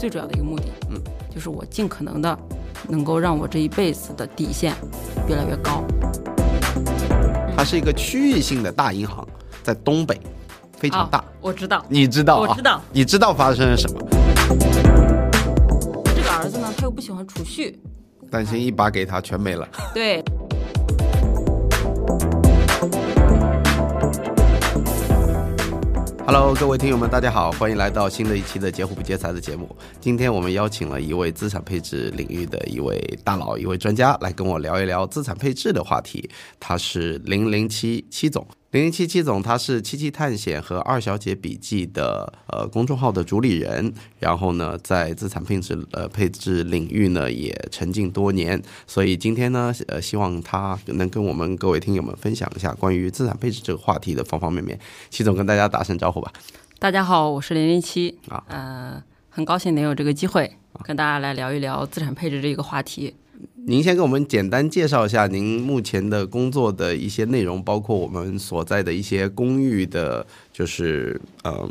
最主要的一个目的，嗯，就是我尽可能的能够让我这一辈子的底线越来越高。它是一个区域性的大银行，在东北，非常大。我知道，你知道，我知道，你知道发生了什么？这个儿子呢，他又不喜欢储蓄，担心一把给他全没了。对。Hello，各位听友们，大家好，欢迎来到新的一期的截胡不截财的节目。今天我们邀请了一位资产配置领域的一位大佬、一位专家来跟我聊一聊资产配置的话题。他是零零七七总。零零七七总，他是七七探险和二小姐笔记的呃公众号的主理人，然后呢，在资产配置呃配置领域呢也沉浸多年，所以今天呢，呃，希望他能跟我们各位听友们分享一下关于资产配置这个话题的方方面面。七总跟大家打声招呼吧。大家好，我是零零七啊，呃，很高兴能有这个机会跟大家来聊一聊资产配置这个话题。您先给我们简单介绍一下您目前的工作的一些内容，包括我们所在的一些公寓的，就是嗯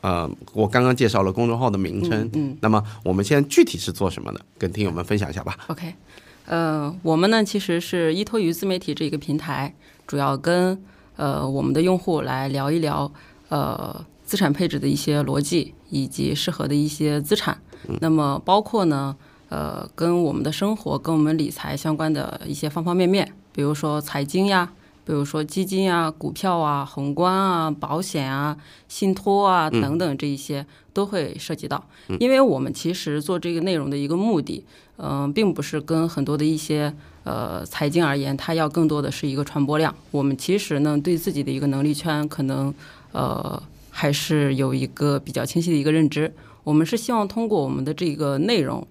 呃，我刚刚介绍了公众号的名称，嗯，那么我们现在具体是做什么的？跟听友们分享一下吧。OK，呃，我们呢其实是依托于自媒体这一个平台，主要跟呃我们的用户来聊一聊呃资产配置的一些逻辑以及适合的一些资产，那么包括呢。呃，跟我们的生活、跟我们理财相关的一些方方面面，比如说财经呀，比如说基金啊、股票啊、宏观啊、保险啊、信托啊等等这一些都会涉及到。因为我们其实做这个内容的一个目的，嗯，并不是跟很多的一些呃财经而言，它要更多的是一个传播量。我们其实呢，对自己的一个能力圈，可能呃还是有一个比较清晰的一个认知。我们是希望通过我们的这个内容。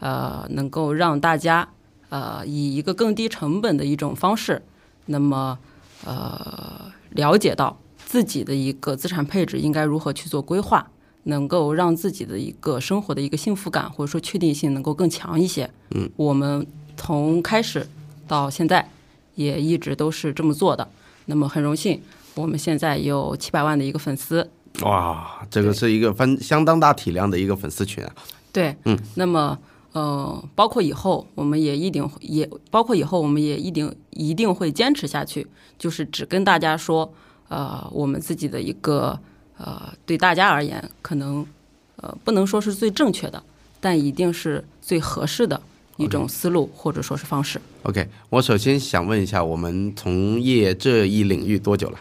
呃，能够让大家呃以一个更低成本的一种方式，那么呃了解到自己的一个资产配置应该如何去做规划，能够让自己的一个生活的一个幸福感或者说确定性能够更强一些。嗯，我们从开始到现在也一直都是这么做的。那么很荣幸，我们现在有七百万的一个粉丝。哇，这个是一个分相当大体量的一个粉丝群啊。对，嗯，那么。呃，包括以后我们也一定也包括以后我们也一定一定会坚持下去，就是只跟大家说，呃，我们自己的一个呃，对大家而言可能呃不能说是最正确的，但一定是最合适的一种思路或者说是方式。OK，我首先想问一下，我们从业这一领域多久了？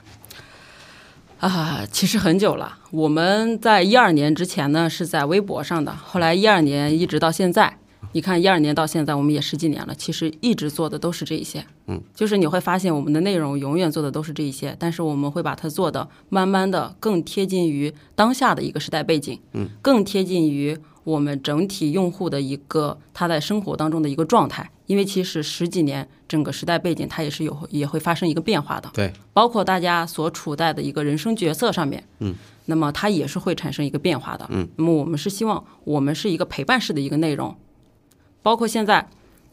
啊，其实很久了。我们在一二年之前呢，是在微博上的。后来一二年一直到现在，你看一二年到现在，我们也十几年了。其实一直做的都是这一些，嗯，就是你会发现我们的内容永远做的都是这一些，但是我们会把它做的慢慢的更贴近于当下的一个时代背景，嗯，更贴近于。我们整体用户的一个他在生活当中的一个状态，因为其实十几年整个时代背景它也是有也会发生一个变化的，对，包括大家所处在的一个人生角色上面，嗯，那么它也是会产生一个变化的，嗯，那么我们是希望我们是一个陪伴式的一个内容，包括现在，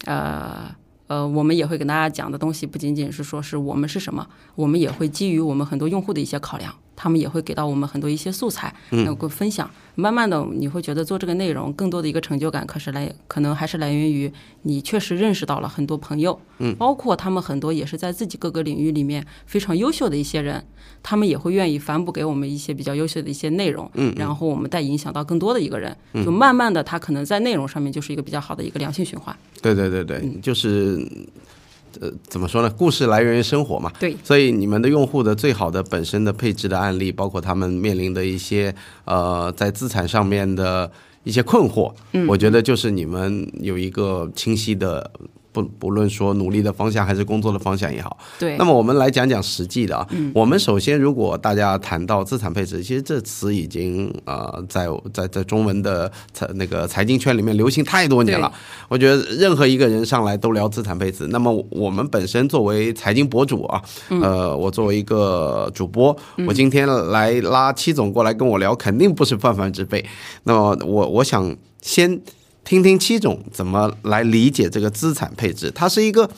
呃呃，我们也会给大家讲的东西不仅仅是说是我们是什么，我们也会基于我们很多用户的一些考量。他们也会给到我们很多一些素材，能够分享。慢慢的，你会觉得做这个内容更多的一个成就感，可是来可能还是来源于你确实认识到了很多朋友，嗯，包括他们很多也是在自己各个领域里面非常优秀的一些人，他们也会愿意反哺给我们一些比较优秀的一些内容，嗯，然后我们再影响到更多的一个人，就慢慢的他可能在内容上面就是一个比较好的一个良性循环。对对对对，就是。呃，怎么说呢？故事来源于生活嘛。对。所以你们的用户的最好的本身的配置的案例，包括他们面临的一些呃在资产上面的一些困惑，嗯，我觉得就是你们有一个清晰的。不不论说努力的方向还是工作的方向也好，对。那么我们来讲讲实际的啊。嗯。我们首先，如果大家谈到资产配置，其实这词已经呃在在在中文的财那个财经圈里面流行太多年了。我觉得任何一个人上来都聊资产配置。那么我们本身作为财经博主啊，呃，我作为一个主播，我今天来拉七总过来跟我聊，肯定不是泛泛之辈。那么我我想先。听听七种怎么来理解这个资产配置，它是一个，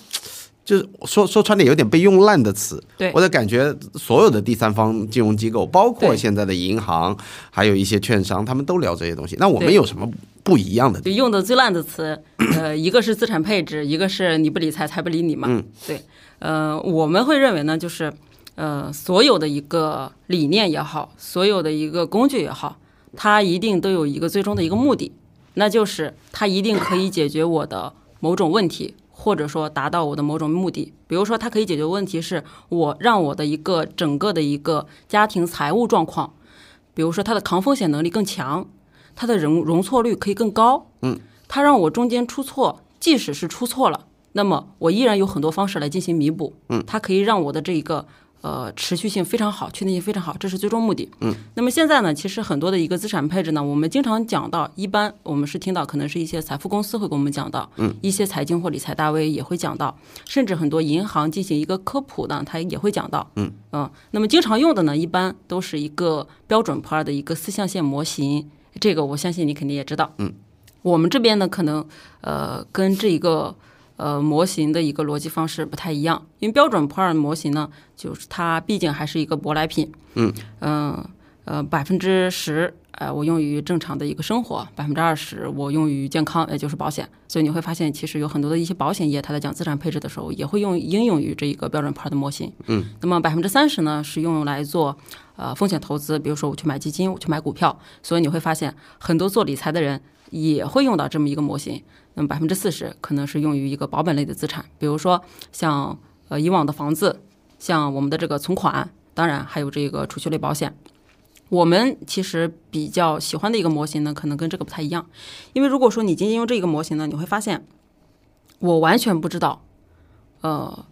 就是说说穿点有点被用烂的词。对，我的感觉，所有的第三方金融机构，包括现在的银行，还有一些券商，他们都聊这些东西。那我们有什么不一样的用的最烂的词，呃，一个是资产配置，一个是你不理财，财不理你嘛。嗯，对，呃，我们会认为呢，就是呃，所有的一个理念也好，所有的一个工具也好，它一定都有一个最终的一个目的，那就是它一定可以解决我的某种问题。或者说达到我的某种目的，比如说它可以解决问题，是我让我的一个整个的一个家庭财务状况，比如说它的抗风险能力更强，它的容容错率可以更高，嗯，它让我中间出错，即使是出错了，那么我依然有很多方式来进行弥补，嗯，它可以让我的这一个呃持续性非常好，确定性非常好，这是最终目的，嗯，那么现在呢，其实很多的一个资产配置呢，我们经常讲到，一般我们是听到可能是一些财富公司会跟我们讲到，嗯，一些财经或理财大 V 也会讲到，甚至很多银行进行一个科普呢，它也会讲到，嗯。那么经常用的呢，一般都是一个标准普尔的一个四象限模型，这个我相信你肯定也知道，嗯，我们这边呢，可能呃跟这一个呃模型的一个逻辑方式不太一样，因为标准普尔模型呢，就是它毕竟还是一个舶来品，嗯。嗯呃百分之十，呃我用于正常的一个生活，百分之二十我用于健康，也就是保险，所以你会发现，其实有很多的一些保险业，它在讲资产配置的时候，也会用应用于这一个标准普尔的模型，嗯，那么百分之三十呢是用来做呃风险投资，比如说我去买基金，我去买股票，所以你会发现很多做理财的人也会用到这么一个模型。那么百分之四十可能是用于一个保本类的资产，比如说像呃以往的房子，像我们的这个存款，当然还有这个储蓄类保险。我们其实比较喜欢的一个模型呢，可能跟这个不太一样，因为如果说你仅仅用这个模型呢，你会发现我完全不知道，呃，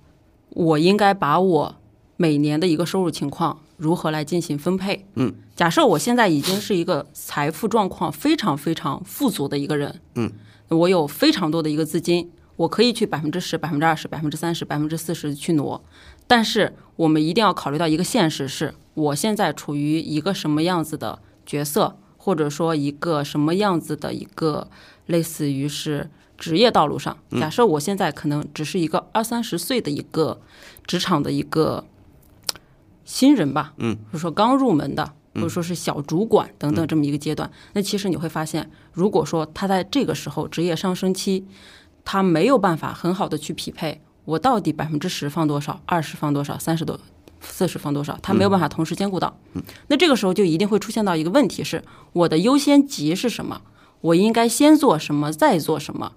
我应该把我每年的一个收入情况如何来进行分配。嗯，假设我现在已经是一个财富状况非常非常富足的一个人，嗯，我有非常多的一个资金，我可以去百分之十、百分之二十、百分之三十、百分之四十去挪。但是我们一定要考虑到一个现实是，我现在处于一个什么样子的角色，或者说一个什么样子的一个类似于是职业道路上。假设我现在可能只是一个二三十岁的一个职场的一个新人吧，嗯，或者说刚入门的，或者说是小主管等等这么一个阶段，那其实你会发现，如果说他在这个时候职业上升期，他没有办法很好的去匹配我到底百分之十放多少，二十放多少，三十多。四十放多少，他没有办法同时兼顾到，那这个时候就一定会出现到一个问题是：我的优先级是什么？我应该先做什么，再做什么？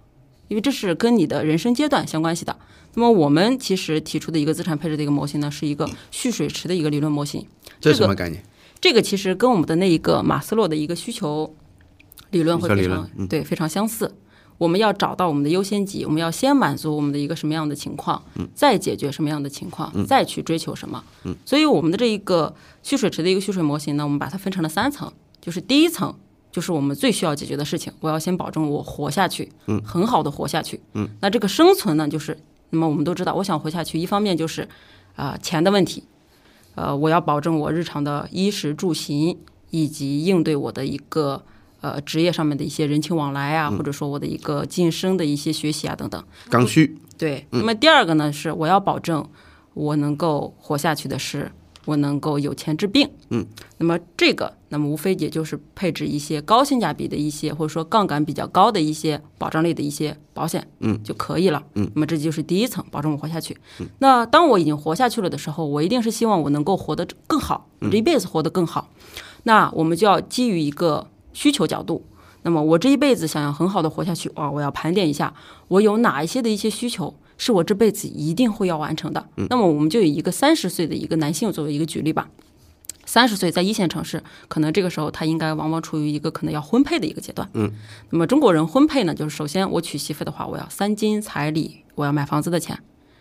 因为这是跟你的人生阶段相关系的。那么我们其实提出的一个资产配置的一个模型呢，是一个蓄水池的一个理论模型。这这个什么概念？这个其实跟我们的那一个马斯洛的一个需求理论会非常、论对非常相似。我们要找到我们的优先级，我们要先满足我们的一个什么样的情况，再解决什么样的情况，再去追求什么。所以我们的这一个蓄水池的一个蓄水模型呢，我们把它分成了三层，就是第一层。就是我们最需要解决的事情，我要先保证我活下去，嗯，很好的活下去，嗯，那这个生存呢，就是那么我们都知道，我想活下去，一方面就是啊、钱的问题，呃，我要保证我日常的衣食住行，以及应对我的一个呃职业上面的一些人情往来啊，或者说我的一个晋升的一些学习啊等等。刚需，对，那么第二个呢，是我要保证我能够活下去的是，我能够有钱治病。嗯，那么这个，那么无非也就是配置一些高性价比的一些，或者说杠杆比较高的一些保障类的一些保险，嗯，就可以了。嗯，那么这就是第一层，保证我活下去。那当我已经活下去了的时候，我一定是希望我能够活得更好，我这一辈子活得更好。那我们就要基于一个需求角度。那么我这一辈子想要很好的活下去，哇，我要盘点一下我有哪一些的一些需求是我这辈子一定会要完成的。那么我们就以一个三十岁的一个男性作为一个举例吧。三十岁在一线城市，可能这个时候他应该往往处于一个可能要婚配的一个阶段。嗯，那么中国人婚配呢，就是首先我娶媳妇的话，我要三金彩礼，我要买房子的钱，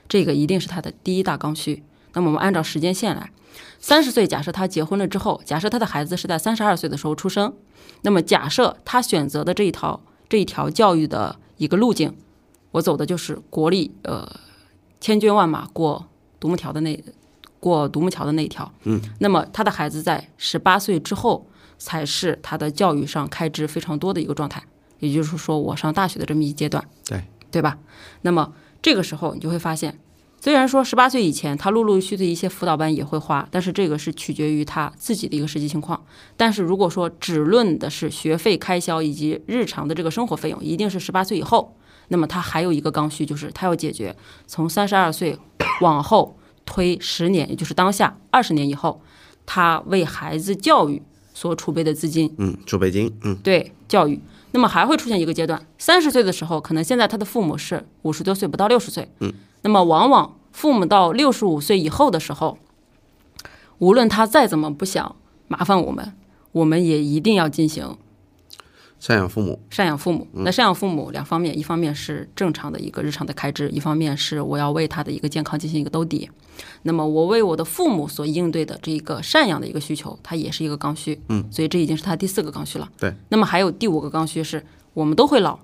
这个一定是他的第一大刚需。那么我们按照时间线来，三十岁假设他结婚了之后，假设他的孩子是在三十二岁的时候出生，那么假设他选择的这一套这一条教育的一个路径，我走的就是国力呃千军万马过独木桥的那过独木桥的那一条。嗯，那么他的孩子在十八岁之后才是他的教育上开支非常多的一个状态，也就是说我上大学的这么一阶段。对对吧？那么这个时候你就会发现，虽然说十八岁以前他陆陆续续的一些辅导班也会花，但是这个是取决于他自己的一个实际情况。但是如果说只论的是学费开销以及日常的这个生活费用，一定是十八岁以后。那么他还有一个刚需，就是他要解决从三十二岁往后推十年，也就是当下二十年以后，他为孩子教育所储备的资金。嗯，储备金，嗯，对教育。那么还会出现一个阶段，三十岁的时候，可能现在他的父母是五十多岁，不到六十岁。嗯。那么往往父母到六十五岁以后的时候，无论他再怎么不想麻烦我们，我们也一定要进行赡养父母。赡养父母。那赡养父母两方面，一方面是正常的一个日常的开支，一方面是我要为他的一个健康进行一个兜底。那么我为我的父母所应对的这个赡养的一个需求，它也是一个刚需。嗯。所以这已经是他第四个刚需了。对。那么还有第五个刚需是，我们都会老，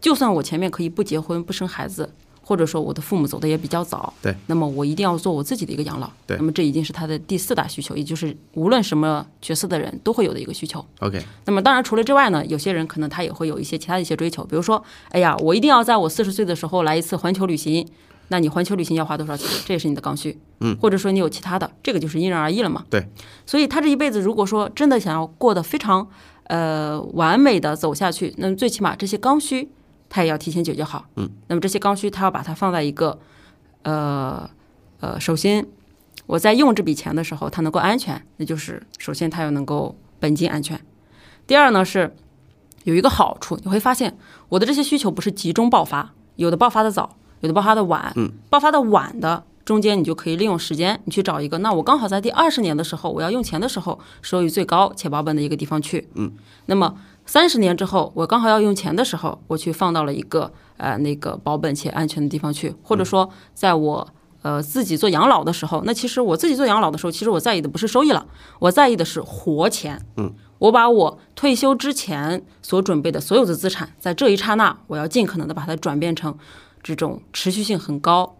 就算我前面可以不结婚不生孩子。或者说我的父母走的也比较早，对，那么我一定要做我自己的一个养老，对，那么这已经是他的第四大需求，也就是无论什么角色的人都会有的一个需求。OK，那么当然除了之外呢，有些人可能他也会有一些其他的一些追求，比如说，哎呀，我一定要在我四十岁的时候来一次环球旅行，那你环球旅行要花多少钱？这也是你的刚需，嗯，或者说你有其他的，这个就是因人而异了嘛。对，所以他这一辈子如果说真的想要过得非常呃完美的走下去，那么最起码这些刚需。他也要提前解决好，嗯，那么这些刚需，他要把它放在一个，呃呃，首先我在用这笔钱的时候，它能够安全，那就是首先它要能够本金安全。第二呢是有一个好处，你会发现我的这些需求不是集中爆发，有的爆发的早，有的爆发的晚，嗯，爆发的晚的中间，你就可以利用时间，你去找一个，那我刚好在第二十年的时候，我要用钱的时候，收益最高且保本的一个地方去，嗯，那么。三十年之后，我刚好要用钱的时候，我去放到了一个呃那个保本且安全的地方去，或者说，在我呃自己做养老的时候，那其实我自己做养老的时候，其实我在意的不是收益了，我在意的是活钱。嗯，我把我退休之前所准备的所有的资产，在这一刹那，我要尽可能的把它转变成这种持续性很高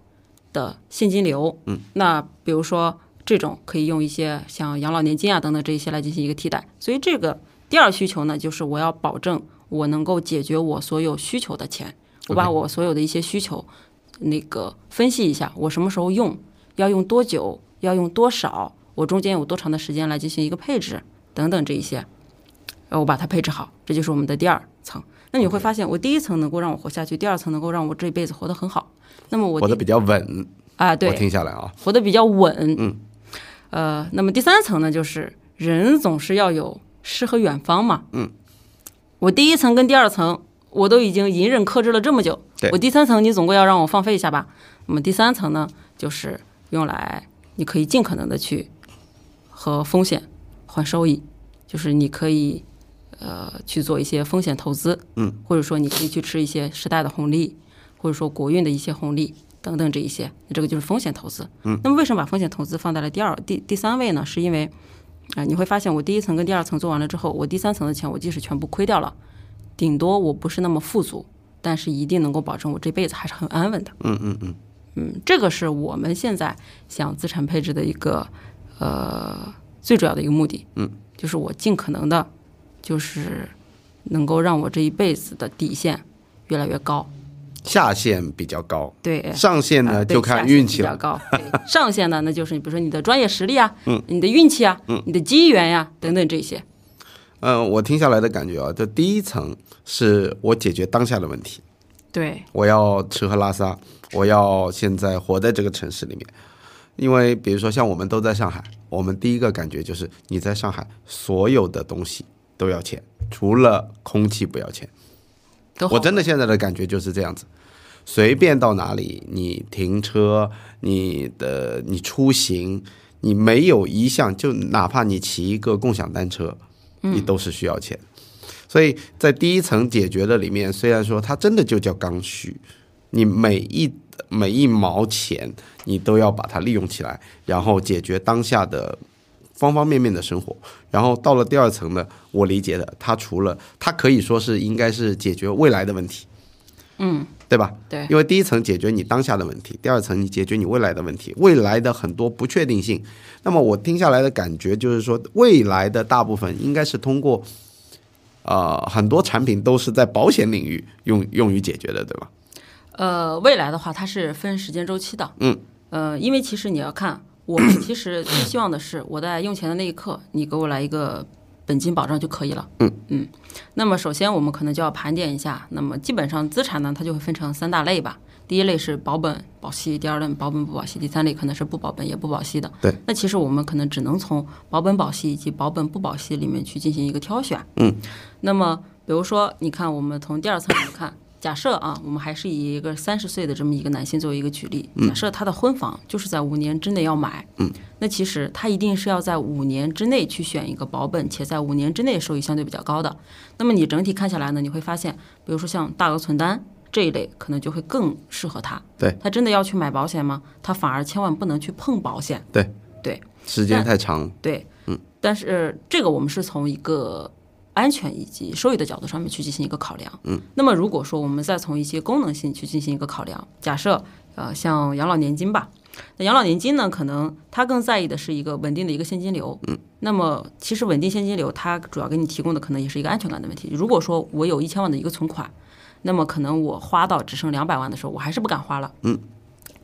的现金流。嗯，那比如说这种可以用一些像养老年金啊等等这一些来进行一个替代，所以这个。第二需求呢，就是我要保证我能够解决我所有需求的钱。我把我所有的一些需求，那个分析一下，我什么时候用，要用多久，要用多少，我中间有多长的时间来进行一个配置等等这一些，呃，我把它配置好，这就是我们的第二层。那你会发现，我第一层能够让我活下去，第二层能够让我这一辈子活得很好。那么我活得比较稳啊，对，我听下来啊，活得比较稳。嗯，呃，那么第三层呢，就是人总是要有。诗和远方嘛，嗯，我第一层跟第二层我都已经隐忍克制了这么久，我第三层你总归要让我放飞一下吧。那么第三层呢，就是用来你可以尽可能的去和风险换收益，就是你可以呃去做一些风险投资，嗯，或者说你可以去吃一些时代的红利，或者说国运的一些红利等等这一些，这个就是风险投资。嗯，那么为什么把风险投资放在了第二、第第三位呢？是因为啊，你会发现我第一层跟第二层做完了之后，我第三层的钱我即使全部亏掉了，顶多我不是那么富足，但是一定能够保证我这辈子还是很安稳的。嗯嗯嗯嗯，这个是我们现在想资产配置的一个呃最主要的一个目的。嗯，就是我尽可能的，就是能够让我这一辈子的底线越来越高。下限比较高，对，上限呢就看运气了。比较高，上限呢，那就是你比如说你的专业实力啊，嗯，你的运气啊，嗯，你的机缘呀等等这些。嗯，我听下来的感觉啊，这第一层是我解决当下的问题，对，我要吃喝拉撒，我要现在活在这个城市里面，因为比如说像我们都在上海，我们第一个感觉就是你在上海所有的东西都要钱，除了空气不要钱。我真的现在的感觉就是这样子，随便到哪里，你停车，你的你出行，你没有一项，就哪怕你骑一个共享单车，你都是需要钱。所以在第一层解决的里面，虽然说它真的就叫刚需，你每一每一毛钱，你都要把它利用起来，然后解决当下的。方方面面的生活，然后到了第二层呢，我理解的，它除了它可以说是应该是解决未来的问题，嗯，对吧？对，因为第一层解决你当下的问题，第二层你解决你未来的问题，未来的很多不确定性。那么我听下来的感觉就是说，未来的大部分应该是通过，呃，很多产品都是在保险领域用用于解决的，对吧？呃，未来的话，它是分时间周期的，嗯。呃，因为其实你要看，我们其实最希望的是我在用钱的那一刻，你给我来一个本金保障就可以了。嗯嗯。那么首先我们可能就要盘点一下，那么基本上资产呢，它就会分成三大类吧。第一类是保本保息，第二类保本不保息，第三类可能是不保本也不保息的。对。那其实我们可能只能从保本保息以及保本不保息里面去进行一个挑选。嗯。那么比如说，你看我们从第二层来看。假设啊，我们还是以一个三十岁的这么一个男性作为一个举例，假设他的婚房就是在五年之内要买，嗯，那其实他一定是要在五年之内去选一个保本且在五年之内收益相对比较高的。那么你整体看下来呢，你会发现，比如说像大额存单这一类，可能就会更适合他。对，他真的要去买保险吗？他反而千万不能去碰保险。对对，时间太长。对，嗯，但是这个我们是从一个。安全以及收益的角度上面去进行一个考量。嗯，那么如果说我们再从一些功能性去进行一个考量，假设呃像养老年金吧，那养老年金呢，可能它更在意的是一个稳定的一个现金流。嗯，那么其实稳定现金流它主要给你提供的可能也是一个安全感的问题。如果说我有一千万的一个存款，那么可能我花到只剩两百万的时候，我还是不敢花了。嗯，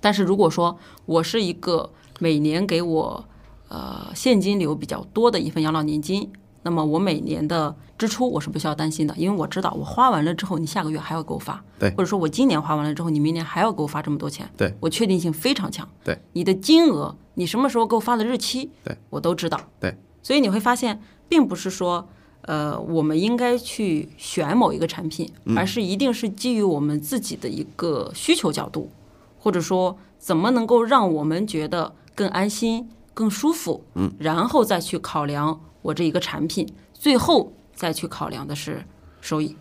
但是如果说我是一个每年给我呃现金流比较多的一份养老年金。那么我每年的支出我是不需要担心的，因为我知道我花完了之后，你下个月还要给我发，对，或者说我今年花完了之后，你明年还要给我发这么多钱，对，我确定性非常强，对，你的金额，你什么时候给我发的日期，对我都知道，对，所以你会发现，并不是说，呃，我们应该去选某一个产品，而是一定是基于我们自己的一个需求角度，或者说怎么能够让我们觉得更安心、更舒服，嗯，然后再去考量。我这一个产品，最后再去考量的是收益。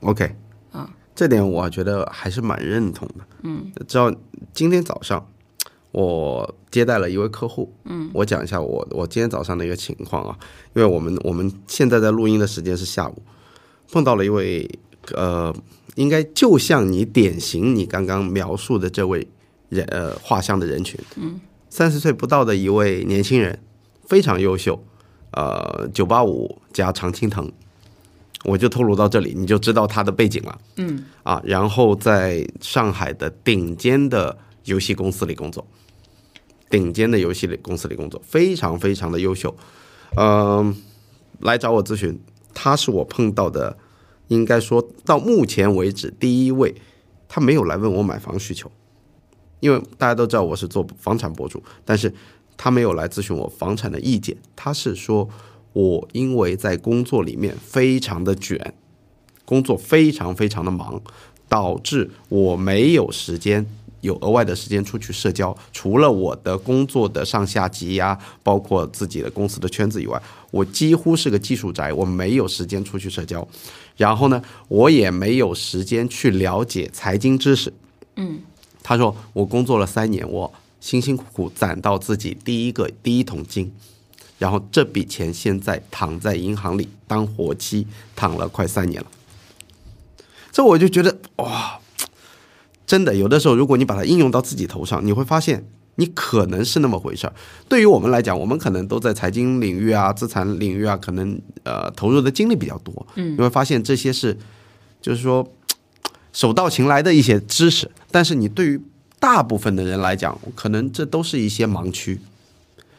OK，啊，这点我觉得还是蛮认同的。嗯，知道今天早上我接待了一位客户。嗯，我讲一下我我今天早上的一个情况啊，因为我们我们现在在录音的时间是下午，碰到了一位呃，应该就像你典型你刚刚描述的这位人呃画像的人群。嗯，三十岁不到的一位年轻人，非常优秀。呃，九八五加常青藤，我就透露到这里，你就知道他的背景了。嗯，啊，然后在上海的顶尖的游戏公司里工作，顶尖的游戏里公司里工作，非常非常的优秀。嗯，来找我咨询，他是我碰到的，应该说到目前为止第一位，他没有来问我买房需求，因为大家都知道我是做房产博主，但是。他没有来咨询我房产的意见，他是说我因为在工作里面非常的卷，工作非常非常的忙，导致我没有时间有额外的时间出去社交。除了我的工作的上下级呀，包括自己的公司的圈子以外，我几乎是个技术宅，我没有时间出去社交。然后呢，我也没有时间去了解财经知识。嗯，他说我工作了三年，我。辛辛苦苦攒到自己第一个第一桶金，然后这笔钱现在躺在银行里当活期，躺了快三年了。这我就觉得哇，真的有的时候，如果你把它应用到自己头上，你会发现你可能是那么回事儿。对于我们来讲，我们可能都在财经领域啊、资产领域啊，可能呃投入的精力比较多。嗯，你会发现这些是就是说 手到擒来的一些知识，但是你对于大部分的人来讲，可能这都是一些盲区，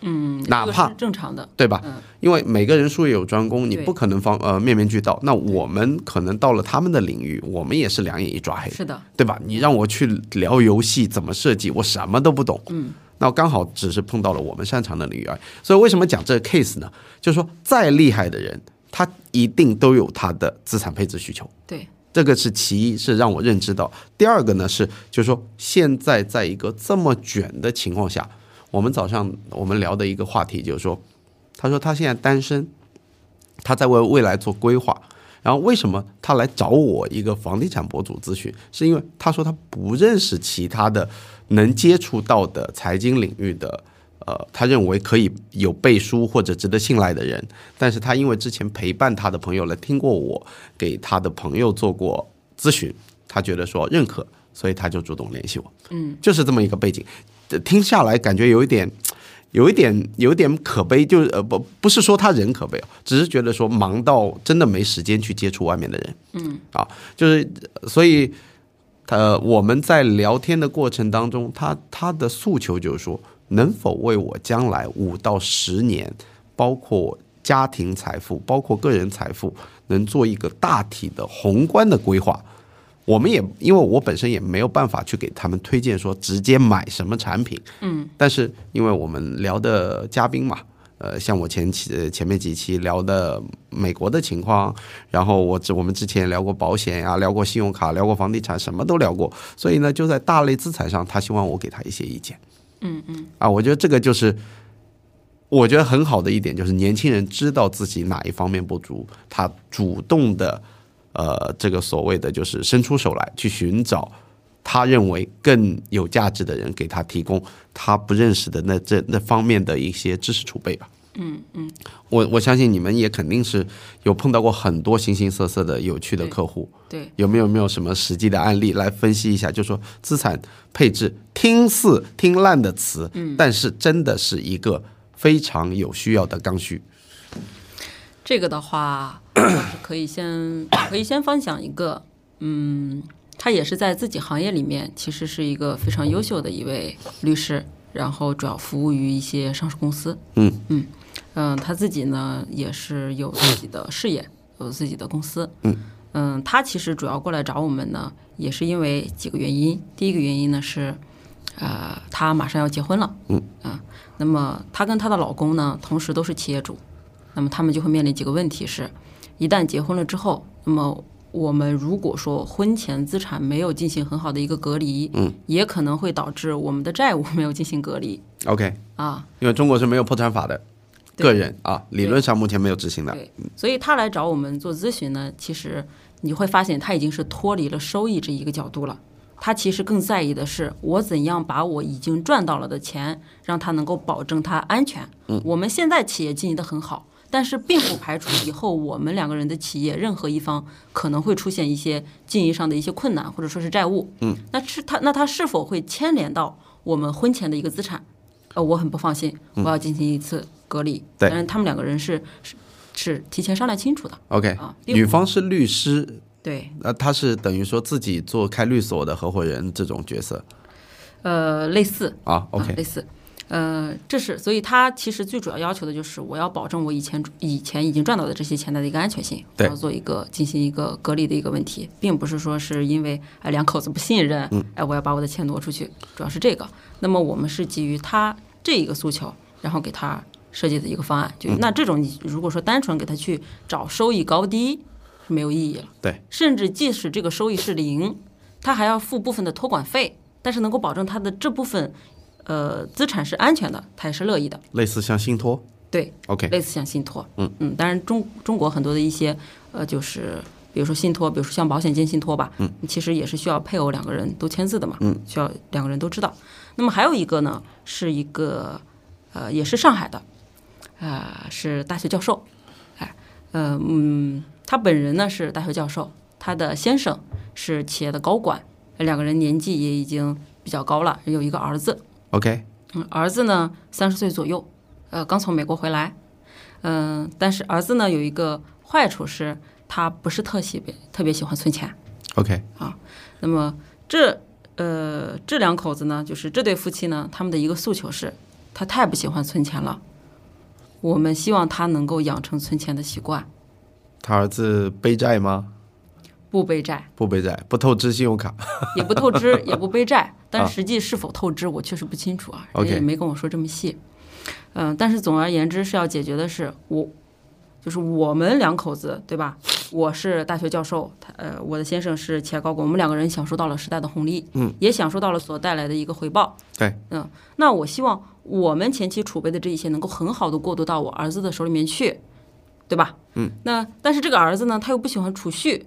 嗯，哪怕正常的，对吧？嗯，因为每个人术业有专攻，你不可能方呃面面俱到。那我们可能到了他们的领域，我们也是两眼一抓黑，是的，对吧？你让我去聊游戏怎么设计，我什么都不懂。嗯，那刚好只是碰到了我们擅长的领域而已。所以为什么讲这个 case 呢？就是说，再厉害的人，他一定都有他的资产配置需求。对，这个是其一，是让我认知到。第二个呢是，就是说现在在一个这么卷的情况下，我们早上我们聊的一个话题就是说，他说他现在单身，他在为未来做规划。然后为什么他来找我一个房地产博主咨询？是因为他说他不认识其他的能接触到的财经领域的。呃，他认为可以有背书或者值得信赖的人，但是他因为之前陪伴他的朋友来听过我给他的朋友做过咨询，他觉得说认可，所以他就主动联系我。嗯，就是这么一个背景，听下来感觉有一点，有一点，有一点可悲，就是呃不不是说他人可悲只是觉得说忙到真的没时间去接触外面的人。嗯，啊，就是所以呃，我们在聊天的过程当中，他他的诉求就是说，能否为我将来五到十年，包括家庭财富，包括个人财富，能做一个大体的宏观的规划。我们也因为我本身也没有办法去给他们推荐说直接买什么产品，嗯，但是因为我们聊的嘉宾嘛，呃，像我前期前面几期聊的美国的情况，然后我之我们之前聊过保险呀，聊过信用卡，聊过房地产，什么都聊过，所以呢，就在大类资产上，他希望我给他一些意见，嗯嗯，啊，我觉得这个就是我觉得很好的一点，就是年轻人知道自己哪一方面不足，他主动的。呃，这个所谓的就是伸出手来去寻找他认为更有价值的人，给他提供他不认识的那这那方面的一些知识储备吧。嗯嗯，我我相信你们也肯定是有碰到过很多形形色色的有趣的客户。对，有没有没有什么实际的案例来分析一下？就说资产配置听似听烂的词，嗯，但是真的是一个非常有需要的刚需。这个的话。是可以先可以先分享一个，嗯，他也是在自己行业里面，其实是一个非常优秀的一位律师，然后主要服务于一些上市公司。嗯嗯嗯，他自己呢也是有自己的事业，有自己的公司。嗯嗯，他其实主要过来找我们呢，也是因为几个原因。第一个原因呢是，呃，他马上要结婚了。嗯啊，那么她跟她的老公呢，同时都是企业主，那么他们就会面临几个问题是。一旦结婚了之后，那么我们如果说婚前资产没有进行很好的一个隔离，嗯，也可能会导致我们的债务没有进行隔离。OK，啊，因为中国是没有破产法的，个人啊，理论上目前没有执行的。对，所以他来找我们做咨询呢，其实你会发现他已经是脱离了收益这一个角度了，他其实更在意的是我怎样把我已经赚到了的钱，让他能够保证它安全。嗯，我们现在企业经营的很好。但是并不排除以后我们两个人的企业任何一方可能会出现一些经营上的一些困难，或者说是债务。嗯，那是他那他是否会牵连到我们婚前的一个资产？呃，我很不放心，我要进行一次隔离。对，但是他们两个人是是是提前商量清楚的。OK，啊，女方是律师。对，那她是等于说自己做开律所的合伙人这种角色。呃，类似啊，OK，类似。呃，这是，所以他其实最主要要求的就是我要保证我以前以前已经赚到的这些钱的一个安全性，要做一个进行一个隔离的一个问题，并不是说是因为哎两口子不信任，哎我要把我的钱挪出去，主要是这个。那么我们是基于他这一个诉求，然后给他设计的一个方案。就那这种你如果说单纯给他去找收益高低是没有意义了，对，甚至即使这个收益是零，他还要付部分的托管费，但是能够保证他的这部分。呃，资产是安全的，他也是乐意的。类似像信托，对，OK，类似像信托，嗯嗯。当然，中中国很多的一些呃，就是比如说信托，比如说像保险金信托吧，嗯，其实也是需要配偶两个人都签字的嘛，嗯，需要两个人都知道。那么还有一个呢，是一个呃，也是上海的，啊，是大学教授，哎，呃嗯，他本人呢是大学教授，他的先生是企业的高管，两个人年纪也已经比较高了，有一个儿子。OK，嗯，儿子呢三十岁左右，呃，刚从美国回来，嗯，但是儿子呢有一个坏处是，他不是特喜别特别喜欢存钱。OK，啊，那么这呃这两口子呢，就是这对夫妻呢，他们的一个诉求是，他太不喜欢存钱了，我们希望他能够养成存钱的习惯。他儿子背债吗？不背债，不背债，不透支信用卡，也不透支，也不背债。但实际是否透支，我确实不清楚啊，人也没跟我说这么细。嗯，但是总而言之是要解决的是我，就是我们两口子，对吧？我是大学教授，他呃，我的先生是企业高管，我们两个人享受到了时代的红利，嗯，也享受到了所带来的一个回报。对，嗯，那我希望我们前期储备的这一些能够很好的过渡到我儿子的手里面去，对吧？嗯，那但是这个儿子呢，他又不喜欢储蓄。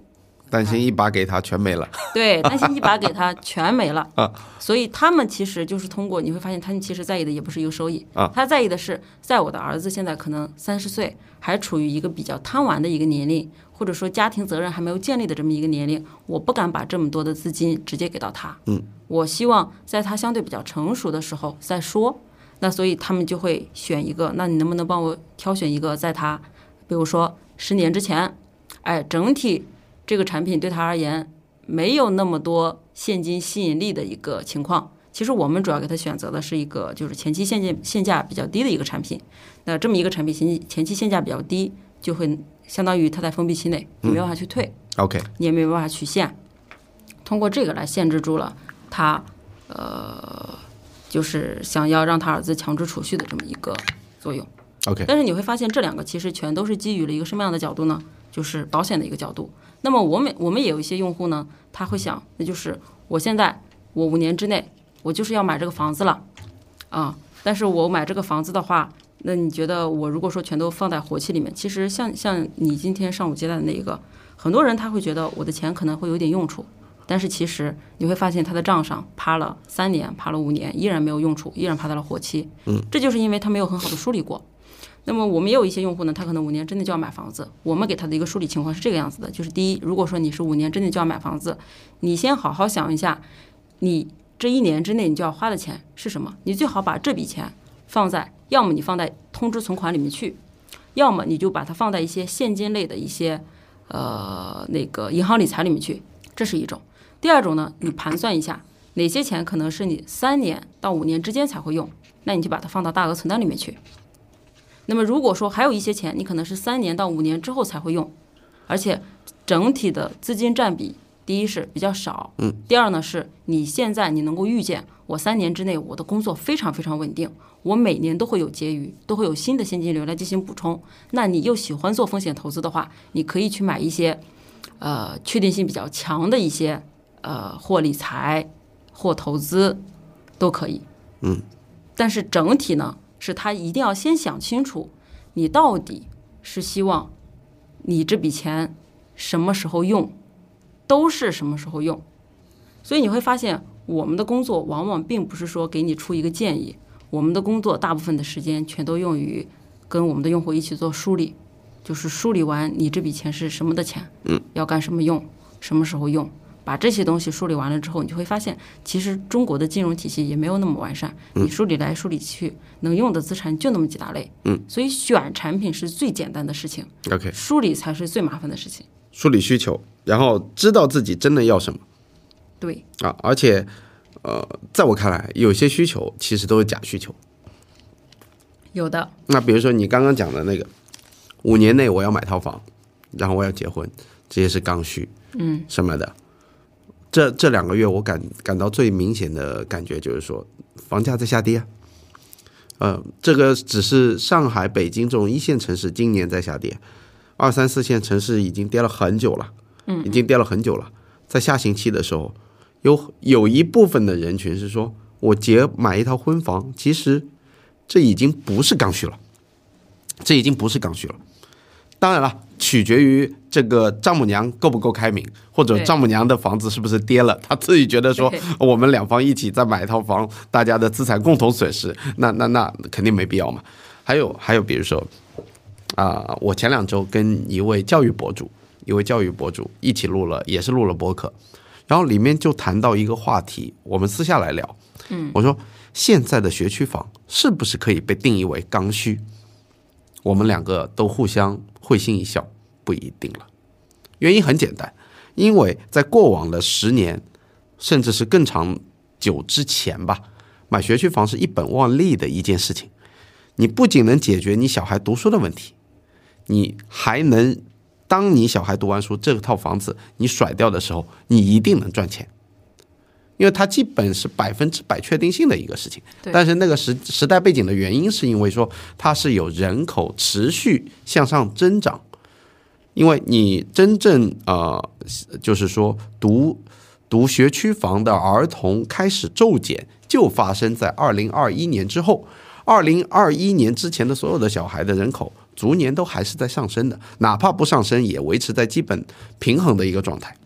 担心一把给他全没了，对，担心一把给他全没了 啊！所以他们其实就是通过，你会发现他们其实在意的也不是一个收益啊，他在意的是，在我的儿子现在可能三十岁，还处于一个比较贪玩的一个年龄，或者说家庭责任还没有建立的这么一个年龄，我不敢把这么多的资金直接给到他，嗯，我希望在他相对比较成熟的时候再说。那所以他们就会选一个，那你能不能帮我挑选一个，在他，比如说十年之前，哎，整体。这个产品对他而言没有那么多现金吸引力的一个情况。其实我们主要给他选择的是一个就是前期现金现价比较低的一个产品。那这么一个产品前前期现价比较低，就会相当于它在封闭期内你没办法去退，OK，你也没有办法取现。通过这个来限制住了他，呃，就是想要让他儿子强制储蓄的这么一个作用。OK，但是你会发现，这两个其实全都是基于了一个什么样的角度呢？就是保险的一个角度。那么我们我们也有一些用户呢，他会想，那就是我现在我五年之内我就是要买这个房子了，啊，但是我买这个房子的话，那你觉得我如果说全都放在活期里面，其实像像你今天上午接待的那一个，很多人他会觉得我的钱可能会有点用处，但是其实你会发现他的账上趴了三年，趴了五年，依然没有用处，依然趴在了活期。嗯，这就是因为他没有很好的梳理过。那么我们也有一些用户呢，他可能五年之内就要买房子，我们给他的一个梳理情况是这个样子的，就是第一，如果说你是五年之内就要买房子，你先好好想一下，你这一年之内你就要花的钱是什么？你最好把这笔钱放在，要么你放在通知存款里面去，要么你就把它放在一些现金类的一些呃那个银行理财里面去，这是一种。第二种呢，你盘算一下哪些钱可能是你三年到五年之间才会用，那你就把它放到大额存单里面去。那么如果说还有一些钱，你可能是三年到五年之后才会用，而且整体的资金占比，第一是比较少，嗯，第二呢是你现在你能够预见，我三年之内我的工作非常非常稳定，我每年都会有结余，都会有新的现金流来进行补充。那你又喜欢做风险投资的话，你可以去买一些，呃，确定性比较强的一些，呃，或理财或投资都可以，嗯，但是整体呢。是他一定要先想清楚，你到底是希望你这笔钱什么时候用，都是什么时候用。所以你会发现，我们的工作往往并不是说给你出一个建议，我们的工作大部分的时间全都用于跟我们的用户一起做梳理，就是梳理完你这笔钱是什么的钱，嗯，要干什么用，什么时候用。把这些东西梳理完了之后，你就会发现，其实中国的金融体系也没有那么完善。你梳理来梳理去，能用的资产就那么几大类。嗯，所以选产品是最简单的事情，OK，梳理才是最麻烦的事情。梳理需求，然后知道自己真的要什么对，啊，而且呃，在我看来，有些需求其实都是假需求。有的，那比如说你刚刚讲的那个，五年内我要买套房，然后我要结婚，这些是刚需，嗯，什么的。这这两个月我感感到最明显的感觉就是说，房价在下跌啊。呃，这个只是上海、北京这种一线城市今年在下跌，二三四线城市已经跌了很久了，嗯，已经跌了很久了。在下行期的时候，有有一部分的人群是说，我结买一套婚房，其实这已经不是刚需了，这已经不是刚需了。当然了，取决于这个丈母娘够不够开明，或者丈母娘的房子是不是跌了，她自己觉得说我们两方一起再买一套房，大家的资产共同损失，那那那肯定没必要嘛。还有还有，比如说啊、我前两周跟一位教育博主，一位教育博主一起录了，也是录了播客，然后里面就谈到一个话题，我们私下来聊，嗯，我说现在的学区房是不是可以被定义为刚需？我们两个都互相会心一笑，不一定了。原因很简单，因为在过往的十年，甚至是更长久之前吧，买学区房是一本万利的一件事情。你不仅能解决你小孩读书的问题，你还能，当你小孩读完书，这套房子你甩掉的时候，你一定能赚钱。因为它基本是百分之百确定性的一个事情，但是那个时时代背景的原因，是因为说它是有人口持续向上增长，因为你真正呃，就是说读读学区房的儿童开始骤减，就发生在二零二一年之后。二零二一年之前的所有的小孩的人口逐年都还是在上升的，哪怕不上升，也维持在基本平衡的一个状态。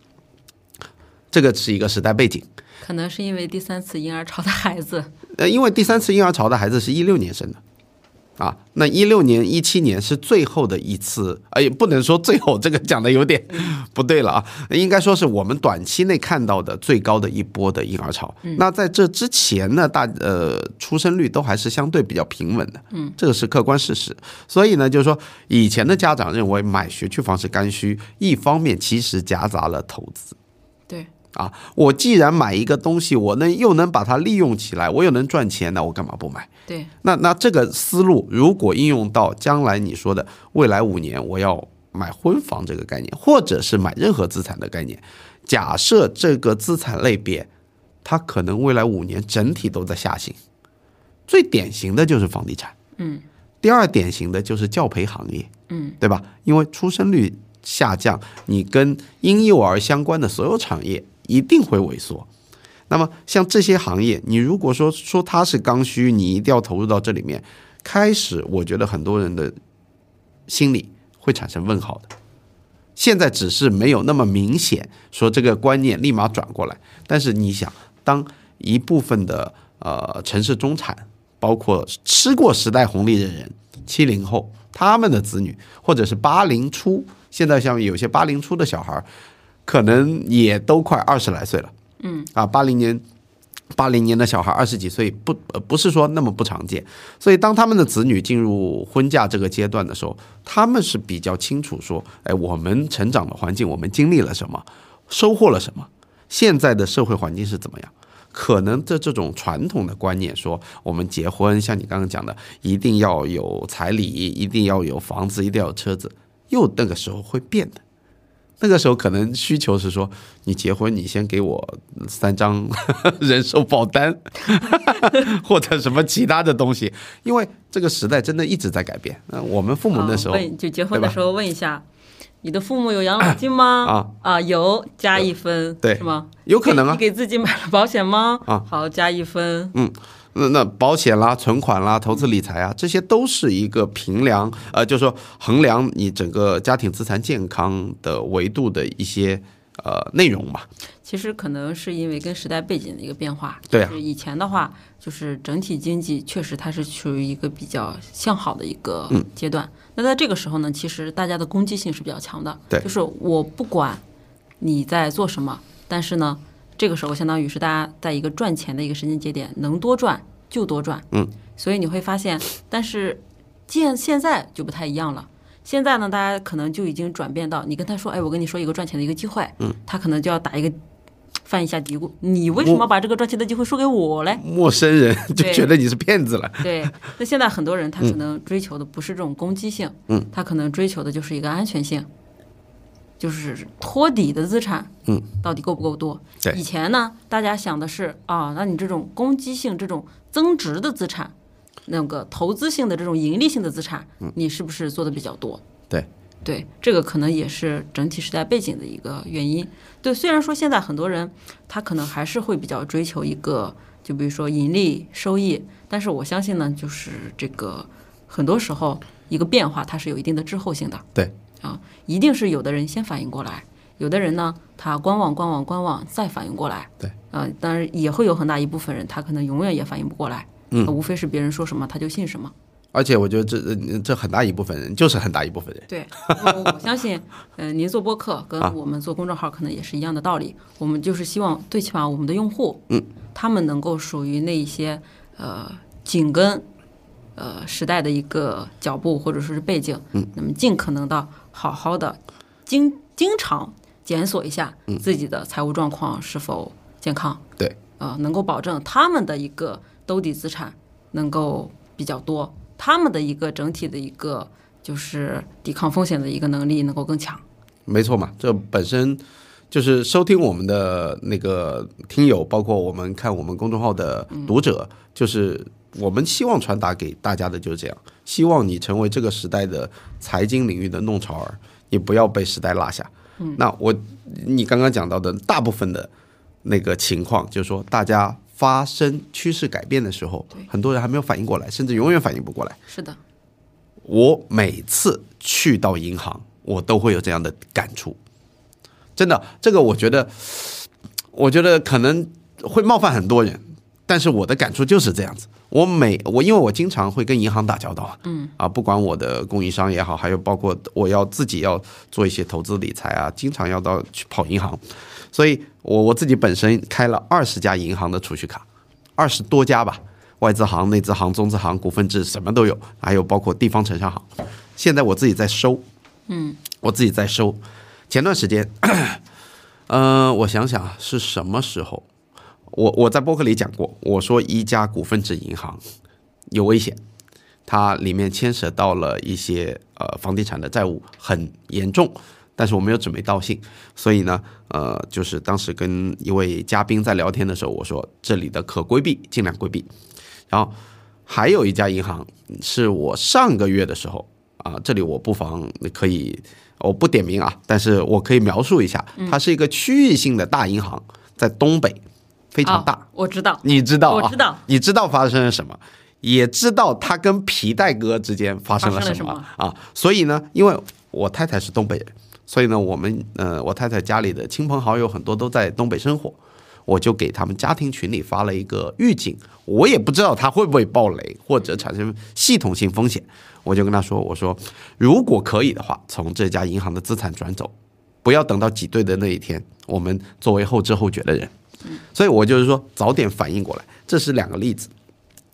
这个是一个时代背景。可能是因为第三次婴儿潮的孩子，呃，因为第三次婴儿潮的孩子是一六年生的，啊，那一六年、一七年是最后的一次，哎，不能说最后，这个讲的有点不对了啊，应该说是我们短期内看到的最高的一波的婴儿潮。那在这之前呢，大呃出生率都还是相对比较平稳的，嗯，这个是客观事实。所以呢，就是说以前的家长认为买学区房是刚需，一方面其实夹杂了投资。对，啊，我既然买一个东西，我能又能把它利用起来，我又能赚钱，那我干嘛不买？对，那那这个思路如果应用到将来你说的未来五年，我要买婚房这个概念，或者是买任何资产的概念，假设这个资产类别，它可能未来五年整体都在下行，最典型的就是房地产，嗯，第二典型的就是教培行业，嗯，对吧？因为出生率下降，你跟婴幼儿相关的所有产业一定会萎缩。那么像这些行业，你如果说说它是刚需，你一定要投入到这里面，开始我觉得很多人的心里会产生问号的。现在只是没有那么明显说这个观念立马转过来，但是你想，当一部分的呃城市中产，包括吃过时代红利的人，七零后他们的子女，或者是八零初，现在像有些八零初的小孩儿，可能也都快二十来岁了。嗯，啊，八零年。八零年的小孩二十几岁不呃不是说那么不常见，所以当他们的子女进入婚嫁这个阶段的时候，他们是比较清楚说，哎，我们成长的环境，我们经历了什么，收获了什么，现在的社会环境是怎么样？可能这这种传统的观念说，我们结婚像你刚刚讲的，一定要有彩礼，一定要有房子，一定要有车子，又那个时候会变的。那个时候可能需求是说，你结婚你先给我三张 人寿保单，或者什么其他的东西，因为这个时代真的一直在改变。那我们父母那时候，啊问就结婚的时候问一下，你的父母有养老金吗？啊啊有，加一分，对是吗？有可能啊 你给自己买了保险吗？啊，好，加一分。那那保险啦、存款啦、投资理财啊，这些都是一个评量，呃，就是说衡量你整个家庭资产健康的维度的一些呃内容嘛。其实可能是因为跟时代背景的一个变化。对啊就是以前的话，就是整体经济确实它是处于一个比较向好的一个嗯阶段。那在这个时候呢，其实大家的攻击性是比较强的。对就是我不管你在做什么，但是呢，这个时候相当于是大家在一个赚钱的一个时间节点，能多赚就多赚。嗯，所以你会发现，但是现现在就不太一样了。现在呢，大家可能就已经转变到，你跟他说，哎，我跟你说一个赚钱的一个机会，嗯，他可能就要打一个犯一下嘀咕，你为什么把这个赚钱的机会说给我嘞？陌生人就觉得你是骗子了。对，那现在很多人他可能追求的不是这种攻击性，嗯，他可能追求的就是一个安全性，就是托底的资产，嗯，到底够不够多？对以前呢，大家想的是啊，那你这种攻击性、这种增值的资产，那个投资性的这种盈利性的资产，你是不是做的比较多？嗯对。对，这个可能也是整体时代背景的一个原因。对，虽然说现在很多人他可能还是会比较追求一个，就比如说盈利收益，但是我相信呢，就是这个很多时候一个变化它是有一定的滞后性的。对啊，一定是有的人先反应过来，有的人呢他观望观望观望再反应过来。对，啊，当然也会有很大一部分人他可能永远也反应不过来。嗯，无非是别人说什么他就信什么。而且我觉得这呃这很大一部分人就是很大一部分人。对，我我相信，呃，您做播客跟我们做公众号可能也是一样的道理。我们就是希望，最起码我们的用户，嗯，他们能够属于那一些呃紧跟呃时代的一个脚步或者说是背景，嗯，那么尽可能的好好的经经常检索一下自己的财务状况是否健康，对，呃，能够保证他们的一个兜底资产能够比较多，他们的一个整体的一个就是抵抗风险的一个能力能够更强。没错嘛，这本身就是收听我们的那个听友，包括我们看我们公众号的读者，就是我们希望传达给大家的就是这样，希望你成为这个时代的财经领域的弄潮儿，你不要被时代落下。那我你刚刚讲到的大部分的那个情况，就是说大家发生趋势改变的时候，很多人还没有反应过来，甚至永远反应不过来。是的，我每次去到银行，我都会有这样的感触。真的，这个我觉得，我觉得可能会冒犯很多人，但是我的感触就是这样子。我每我因为我经常会跟银行打交道啊，嗯啊，不管我的供应商也好，还有包括我要自己要做一些投资理财啊，经常要到去跑银行，所以我我自己本身开了二十家银行的储蓄卡，二十多家吧，外资行、内资行、中资行、股份制什么都有，还有包括地方城商行。现在我自己在收，嗯，我自己在收。前段时间，呃，我想想啊，是什么时候？我我在博客里讲过，我说一家股份制银行有危险，它里面牵扯到了一些呃房地产的债务很严重，但是我没有准备道姓，所以呢，呃，就是当时跟一位嘉宾在聊天的时候，我说这里的可规避尽量规避，然后还有一家银行是我上个月的时候啊，这里我不妨可以。我不点名啊，但是我可以描述一下，它是一个区域性的大银行，在东北，非常大。哦我知道，你知道啊？我知道你知道发生了什么，也知道他跟皮带哥之间发生了什么啊？所以呢，因为我太太是东北人，所以呢，我们呃，我太太家里的亲朋好友很多都在东北生活，我就给他们家庭群里发了一个预警，我也不知道他会不会爆雷或者产生系统性风险，我就跟他说，我说如果可以的话，从这家银行的资产转走，不要等到挤兑的那一天，我们作为后知后觉的人。所以我就是说，早点反应过来，这是两个例子。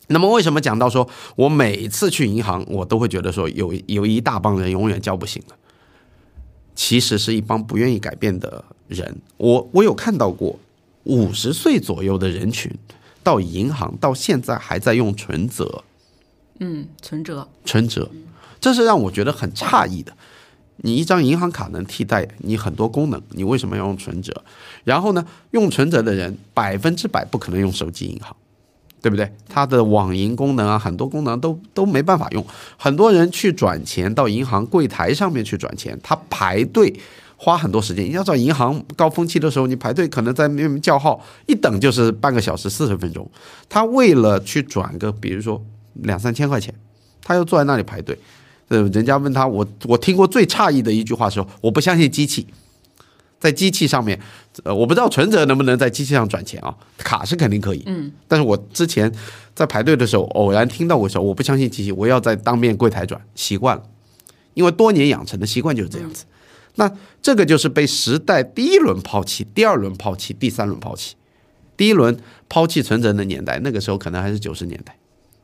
那么为什么讲到说我每次去银行，我都会觉得说有有一大帮人永远叫不醒的，其实是一帮不愿意改变的人。我我有看到过五十岁左右的人群到银行，到现在还在用存折，嗯，存折，存折，这是让我觉得很诧异的。你一张银行卡能替代你很多功能，你为什么要用存折？然后呢，用存折的人百分之百不可能用手机银行，对不对？它的网银功能啊，很多功能都都没办法用。很多人去转钱到银行柜台上面去转钱，他排队花很多时间。你要找，银行高峰期的时候，你排队可能在那边叫号，一等就是半个小时、四十分钟。他为了去转个，比如说两三千块钱，他要坐在那里排队。呃，人家问他，我我听过最诧异的一句话说，我不相信机器，在机器上面，呃，我不知道存折能不能在机器上转钱啊，卡是肯定可以，嗯，但是我之前在排队的时候，偶然听到过说，我不相信机器，我要在当面柜台转，习惯了，因为多年养成的习惯就是这样子。那这个就是被时代第一轮抛弃，第二轮抛弃，第三轮抛弃。第一轮抛弃存折的年代，那个时候可能还是九十年代，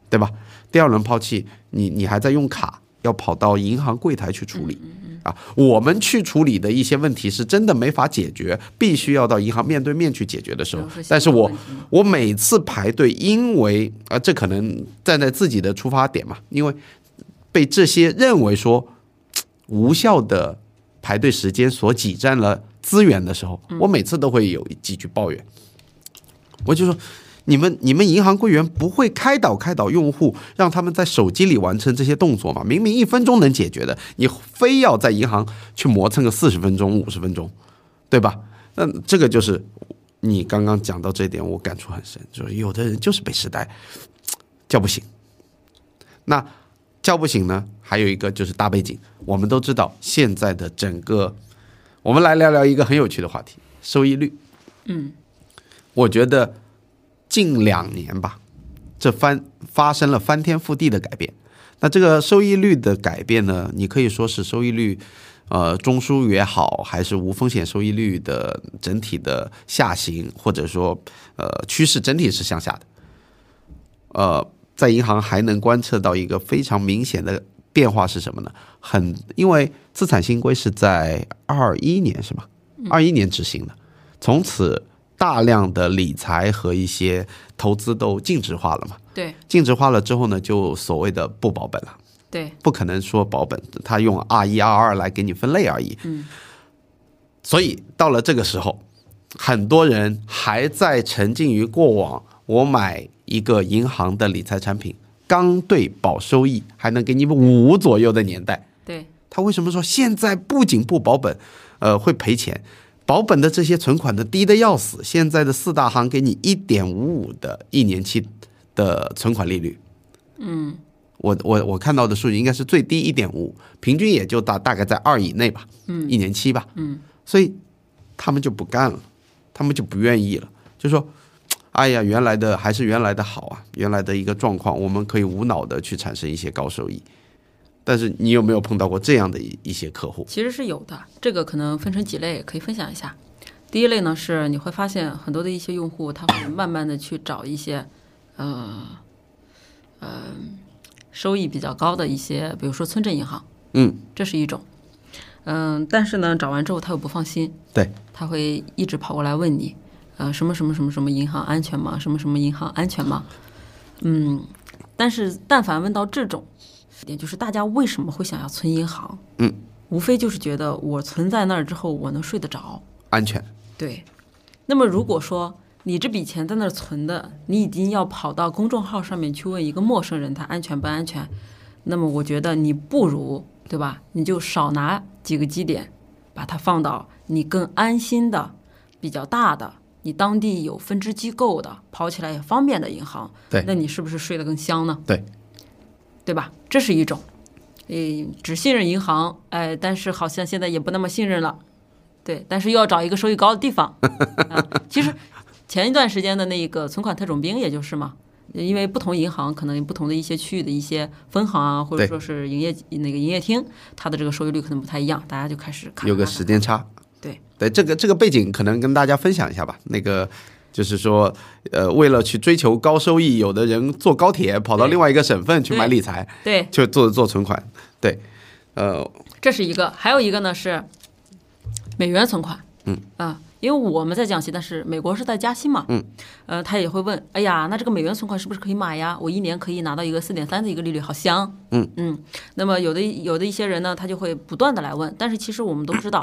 对吧？第二轮抛弃，你你还在用卡。要跑到银行柜台去处理啊！我们去处理的一些问题是真的没法解决，必须要到银行面对面去解决的时候。但是我我每次排队，因为啊，这可能站在自己的出发点嘛，因为被这些认为说无效的排队时间所挤占了资源的时候，我每次都会有几句抱怨。我就说。你们你们银行柜员不会开导开导用户，让他们在手机里完成这些动作吗？明明一分钟能解决的，你非要在银行去磨蹭个四十分钟、五十分钟，对吧？那这个就是你刚刚讲到这点，我感触很深，就是有的人就是被时代叫不醒。那叫不醒呢？还有一个就是大背景，我们都知道现在的整个，我们来聊聊一个很有趣的话题——收益率。嗯，我觉得。近两年吧，这翻发生了翻天覆地的改变。那这个收益率的改变呢？你可以说是收益率，呃，中枢也好，还是无风险收益率的整体的下行，或者说，呃，趋势整体是向下的。呃，在银行还能观测到一个非常明显的变化是什么呢？很因为资产新规是在二一年是吧？二一年执行的，从此。大量的理财和一些投资都净值化了嘛？对，净值化了之后呢，就所谓的不保本了。对，不可能说保本，他用 R 一 R 二来给你分类而已。嗯，所以到了这个时候，很多人还在沉浸于过往，我买一个银行的理财产品，刚对保收益还能给你五左右的年代。对，他为什么说现在不仅不保本，呃，会赔钱？保本的这些存款的低的要死，现在的四大行给你一点五五的一年期的存款利率，嗯，我我我看到的数据应该是最低一点五，平均也就大大概在二以内吧，嗯，一年期吧，嗯，所以他们就不干了，他们就不愿意了，就说，哎呀，原来的还是原来的好啊，原来的一个状况，我们可以无脑的去产生一些高收益。但是你有没有碰到过这样的一一些客户？其实是有的，这个可能分成几类，可以分享一下。第一类呢是你会发现很多的一些用户，他会慢慢的去找一些，呃，呃，收益比较高的一些，比如说村镇银行，嗯，这是一种。嗯，但是呢，找完之后他又不放心，对，他会一直跑过来问你，呃，什么什么什么什么银行安全吗？什么什么银行安全吗？嗯，但是但凡问到这种点，就是大家为什么会想要存银行？嗯，无非就是觉得我存在那儿之后，我能睡得着。安全，对，那么如果说你这笔钱在那儿存的，你已经要跑到公众号上面去问一个陌生人他安全不安全，那么我觉得你不如对吧？你就少拿几个基点，把它放到你更安心的、比较大的、你当地有分支机构的、跑起来也方便的银行。对那你是不是睡得更香呢？对，对吧？这是一种，诶，只信任银行，哎，但是好像现在也不那么信任了。对，但是又要找一个收益高的地方。啊、其实前一段时间的那个存款特种兵，也就是嘛，因为不同银行可能不同的一些区域的一些分行啊，或者说是营业那个营业厅，它的这个收益率可能不太一样，大家就开始看有个时间差。对对，这个这个背景可能跟大家分享一下吧。那个就是说，呃，为了去追求高收益，有的人坐高铁跑到另外一个省份去买理财，对，就做做存款。对，呃，这是一个，还有一个呢是美元存款。嗯啊，因为我们在降息，但是美国是在加息嘛。嗯，呃，他也会问，哎呀，那这个美元存款是不是可以买呀？我一年可以拿到一个四点三的一个利率，好香。嗯嗯，那么有的有的一些人呢，他就会不断的来问，但是其实我们都知道，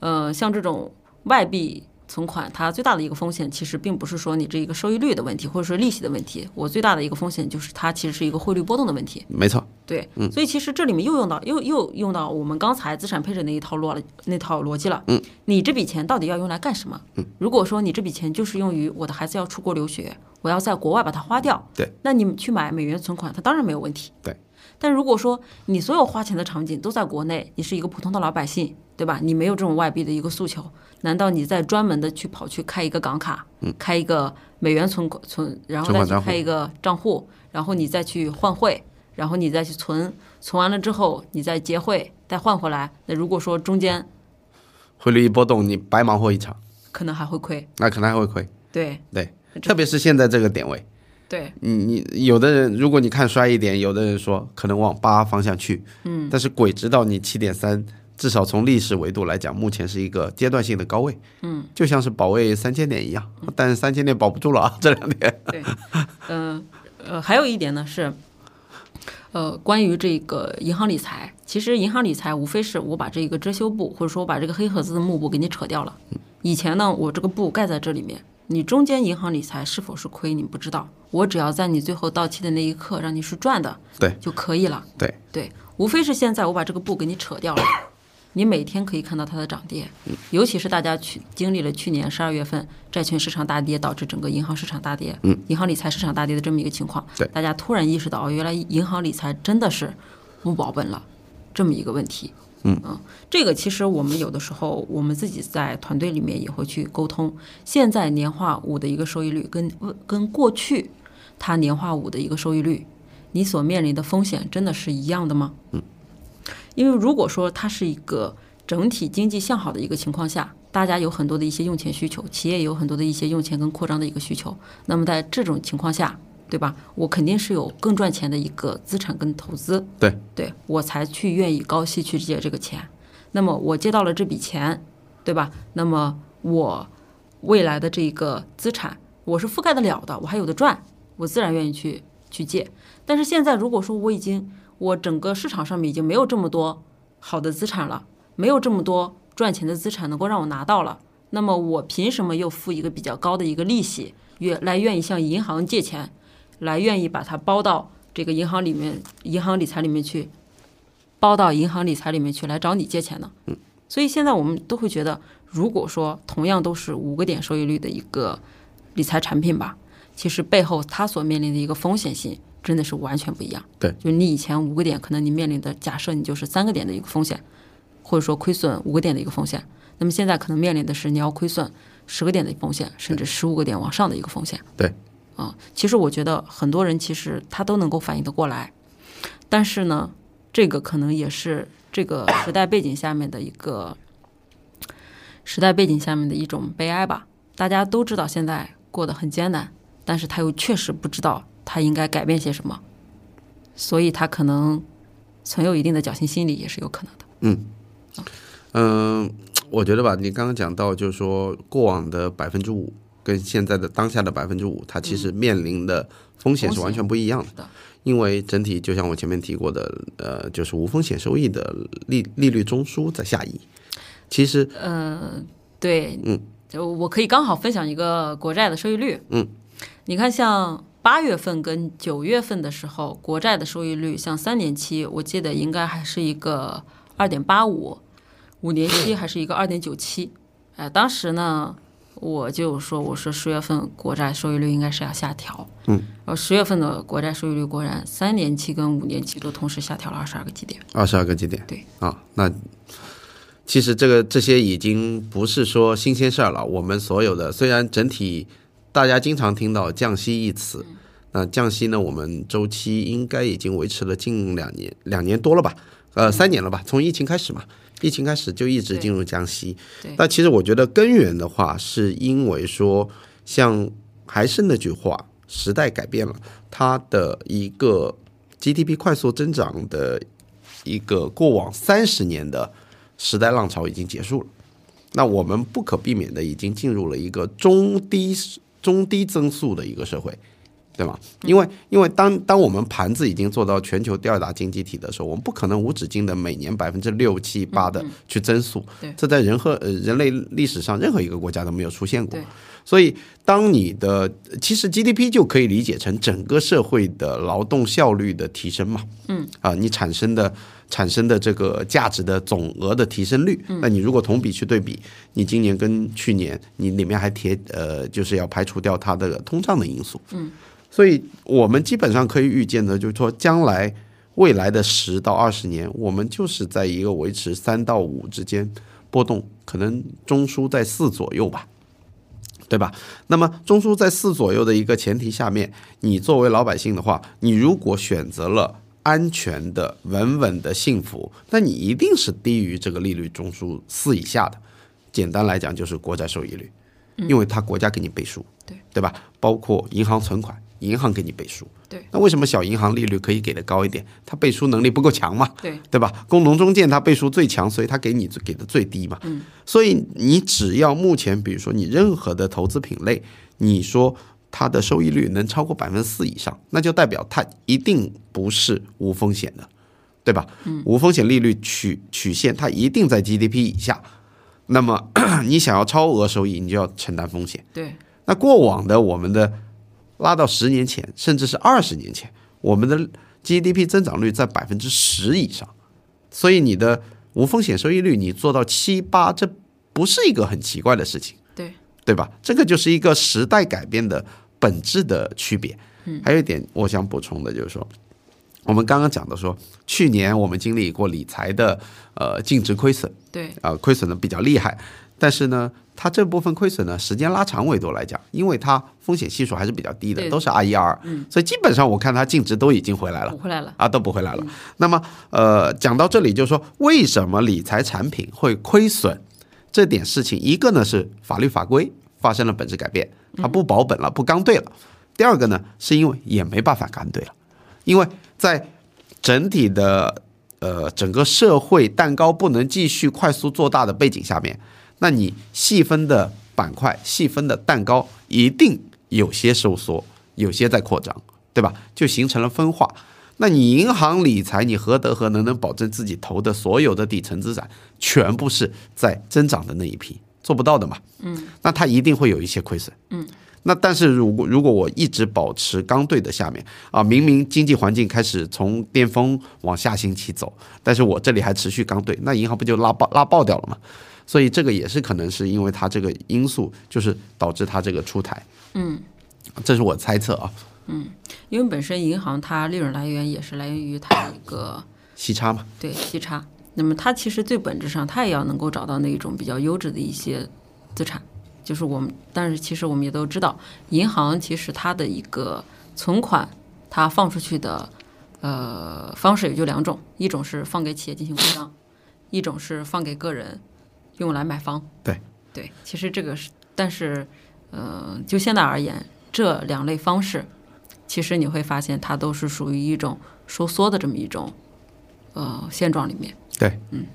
呃，像这种外币。存款它最大的一个风险，其实并不是说你这一个收益率的问题，或者说利息的问题。我最大的一个风险就是它其实是一个汇率波动的问题。没错，对，所以其实这里面又用到又又用到我们刚才资产配置那一套逻那套逻辑了。嗯，你这笔钱到底要用来干什么？嗯，如果说你这笔钱就是用于我的孩子要出国留学，我要在国外把它花掉，对，那你去买美元存款，它当然没有问题。对，但如果说你所有花钱的场景都在国内，你是一个普通的老百姓，对吧？你没有这种外币的一个诉求，难道你再专门的去跑去开一个港卡，开一个美元存款存，然后再去开一个账户，然后你再去换汇，然后你再去存，存完了之后你再结汇，再换回来。那如果说中间汇率一波动，你白忙活一场，可能还会亏，那可能还会亏。对。对，特别是现在这个点位，对。你你有的人，如果你看衰一点，有的人说可能往八方向去，嗯，但是鬼知道你七点三，至少从历史维度来讲，目前是一个阶段性的高位，嗯，就像是保卫三千点一样，但是三千点保不住了啊，这两天，对，嗯呃还有一点呢是。呃，关于这个银行理财，其实银行理财无非是我把这个遮羞布，或者说我把这个黑盒子的幕布给你扯掉了。以前呢，我这个布盖在这里面，你中间银行理财是否是亏，你不知道。我只要在你最后到期的那一刻让你是赚的，对就可以了。对对，无非是现在我把这个布给你扯掉了，你每天可以看到它的涨跌，尤其是大家去经历了去年十二月份债券市场大跌，导致整个银行市场大跌，嗯，银行理财市场大跌的这么一个情况，对大家突然意识到，哦，原来银行理财真的是不保本了，这么一个问题。嗯这个其实我们有的时候我们自己在团队里面也会去沟通。现在年化五的一个收益率跟跟过去它年化五的一个收益率，你所面临的风险真的是一样的吗？嗯，因为如果说它是一个整体经济向好的一个情况下，大家有很多的一些用钱需求，企业有很多的一些用钱跟扩张的一个需求，那么在这种情况下，对吧？我肯定是有更赚钱的一个资产跟投资，对，对我才去愿意高息去借这个钱。那么我借到了这笔钱，对吧？那么我未来的这个资产我是覆盖得了的，我还有的赚，我自然愿意去去借。但是现在如果说我已经我整个市场上面已经没有这么多好的资产了，没有这么多赚钱的资产能够让我拿到了，那么我凭什么又付一个比较高的一个利息，愿来愿意向银行借钱，来愿意把它包到这个银行里面、银行理财里面去，包到银行理财里面去来找你借钱呢？嗯，所以现在我们都会觉得，如果说同样都是五个点收益率的一个理财产品吧，其实背后它所面临的一个风险性真的是完全不一样。对，就是你以前五个点，可能你面临的假设你就是三个点的一个风险，或者说亏损五个点的一个风险，那么现在可能面临的是你要亏损十个点的风险，甚至十五个点往上的一个风险。对，啊，其实我觉得很多人其实他都能够反应得过来，但是呢，这个可能也是这个时代背景下面的一个时代背景下面的一种悲哀吧。大家都知道现在过得很艰难，但是他又确实不知道他应该改变些什么，所以他可能存有一定的侥幸心理也是有可能的。嗯，嗯，我觉得吧，你刚刚讲到，就是说过往的百分之五跟现在的当下的百分之五，它其实面临的风险是完全不一样的。因为整体就像我前面提过的，呃，就是无风险收益的利利率中枢在下移。其实，呃，对，嗯，就我可以刚好分享一个国债的收益率，嗯，你看像八月份跟九月份的时候，国债的收益率，像三年期，我记得应该还是一个二点八五，五年期还是一个二点九七，哎，当时呢。我就说，我说十月份国债收益率应该是要下调，嗯，呃，十月份的国债收益率果然三年期跟五年期都同时下调了二十二个基点，二十二个基点，对啊，那其实这个这些已经不是说新鲜事儿了。我们所有的虽然整体大家经常听到降息一词，那降息呢，我们周期应该已经维持了近两年两年多了吧，呃，三年了吧，从疫情开始嘛。疫情开始就一直进入降息，那其实我觉得根源的话，是因为说，像还是那句话，时代改变了，它的一个 GDP 快速增长的一个过往三十年的时代浪潮已经结束了，那我们不可避免的已经进入了一个中低中低增速的一个社会。对吗？因为因为当当我们盘子已经做到全球第二大经济体的时候，我们不可能无止境的每年百分之六七八的去增速，对这在人和呃人类历史上任何一个国家都没有出现过。所以，当你的其实 GDP 就可以理解成整个社会的劳动效率的提升嘛，嗯啊，你产生的产生的这个价值的总额的提升率，那你如果同比去对比，你今年跟去年，你里面还贴呃，就是要排除掉它的通胀的因素，嗯。所以我们基本上可以预见的，就是说，将来未来的十到二十年，我们就是在一个维持三到五之间波动，可能中枢在四左右吧，对吧？那么中枢在四左右的一个前提下面，你作为老百姓的话，你如果选择了安全的、稳稳的幸福，那你一定是低于这个利率中枢四以下的。简单来讲，就是国债收益率，因为它国家给你背书，对对吧？包括银行存款。银行给你背书，对，那为什么小银行利率可以给的高一点？它背书能力不够强嘛？对，对吧？工农中建它背书最强，所以它给你给的最低嘛。嗯，所以你只要目前，比如说你任何的投资品类，你说它的收益率能超过百分之四以上，那就代表它一定不是无风险的，对吧？嗯，无风险利率曲曲线它一定在 GDP 以下，那么 你想要超额收益，你就要承担风险。对，那过往的我们的。拉到十年前，甚至是二十年前，我们的 GDP 增长率在百分之十以上，所以你的无风险收益率你做到七八，这不是一个很奇怪的事情，对对吧？这个就是一个时代改变的本质的区别。嗯，还有一点我想补充的就是说，我们刚刚讲的说，去年我们经历过理财的呃净值亏损，对啊，亏损的比较厉害，但是呢。它这部分亏损呢，时间拉长维度来讲，因为它风险系数还是比较低的，都是 R 一 R，所以基本上我看它净值都已经回来了，补回来了啊，都补回来了。那么呃，讲到这里就是说，为什么理财产品会亏损？这点事情，一个呢是法律法规发生了本质改变，它不保本了，不刚兑了；第二个呢，是因为也没办法刚兑了，因为在整体的呃整个社会蛋糕不能继续快速做大的背景下面。那你细分的板块、细分的蛋糕一定有些收缩，有些在扩张，对吧？就形成了分化。那你银行理财，你何德何能能保证自己投的所有的底层资产全部是在增长的那一批？做不到的嘛。嗯。那它一定会有一些亏损。嗯。那但是如果如果我一直保持刚兑的下面啊，明明经济环境开始从巅峰往下行期走，但是我这里还持续刚兑，那银行不就拉爆拉爆掉了吗？所以这个也是可能是因为它这个因素，就是导致它这个出台。嗯，这是我猜测啊。嗯，因为本身银行它利润来源也是来源于它一个 息差嘛。对息差，那么它其实最本质上，它也要能够找到那一种比较优质的一些资产。就是我们，但是其实我们也都知道，银行其实它的一个存款，它放出去的呃方式也就两种，一种是放给企业进行扩张，一种是放给个人。用来买房，对对，其实这个是，但是，呃，就现在而言，这两类方式，其实你会发现它都是属于一种收缩的这么一种，呃，现状里面。对，嗯，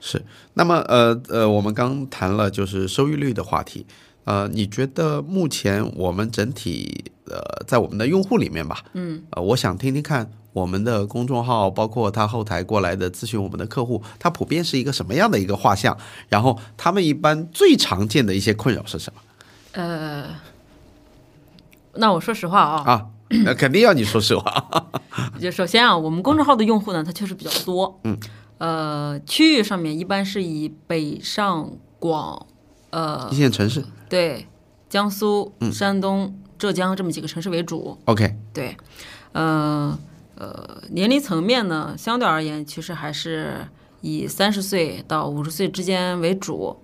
是，那么呃呃，我们刚谈了就是收益率的话题，呃，你觉得目前我们整体呃在我们的用户里面吧，嗯，呃，我想听听看我们的公众号，包括他后台过来的咨询我们的客户，他普遍是一个什么样的一个画像？然后他们一般最常见的一些困扰是什么？呃，那我说实话啊，啊，那肯定要你说实话，就首先啊，我们公众号的用户呢，它确实比较多，嗯，呃，区域上面一般是以北上广，呃一，线城市。对，江苏、山东、浙江这么几个城市为主，，OK，对，呃呃，年龄层面呢，相对而言，其实还是以三十岁到五十岁之间为主。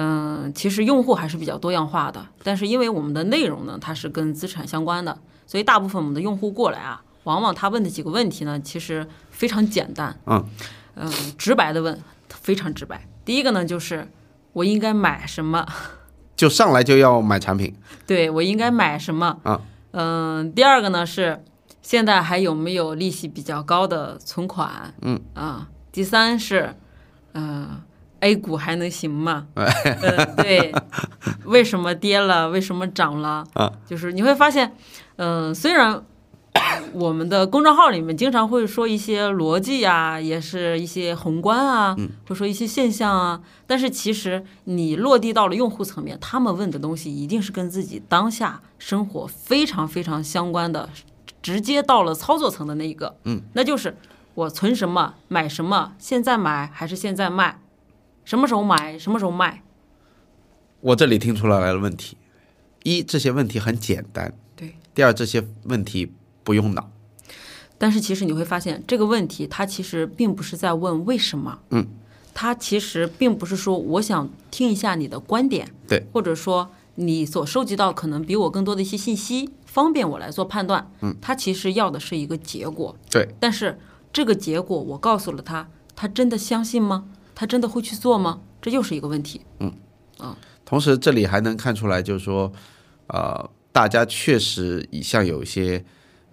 嗯、其实用户还是比较多样化的，但是因为我们的内容呢，它是跟资产相关的，所以大部分我们的用户过来啊，往往他问的几个问题呢，其实非常简单，嗯嗯、直白的问，非常直白。第一个呢，就是我应该买什么？就上来就要买产品，对我应该买什么？啊，嗯，第二个呢是现在还有没有利息比较高的存款？嗯啊，第三是，呃，A 股还能行吗？呃，对，为什么跌了？为什么涨了？啊，就是你会发现，嗯、虽然。我们的公众号里面经常会说一些逻辑啊，也是一些宏观啊，会说一些现象啊，但是其实你落地到了用户层面，他们问的东西一定是跟自己当下生活非常非常相关的，直接到了操作层的那一个，嗯，那就是我存什么，买什么，现在买还是现在卖，什么时候买，什么时候卖，我这里听出来了问题：一，这些问题很简单；对。第二，这些问题不用脑。但是其实你会发现，这个问题它其实并不是在问为什么，嗯，它其实并不是说我想听一下你的观点，对，或者说你所收集到可能比我更多的一些信息，方便我来做判断，嗯，它其实要的是一个结果，对，但是这个结果我告诉了他，他真的相信吗？他真的会去做吗？这又是一个问题。嗯同时这里还能看出来，就是说，呃，大家确实像有一些，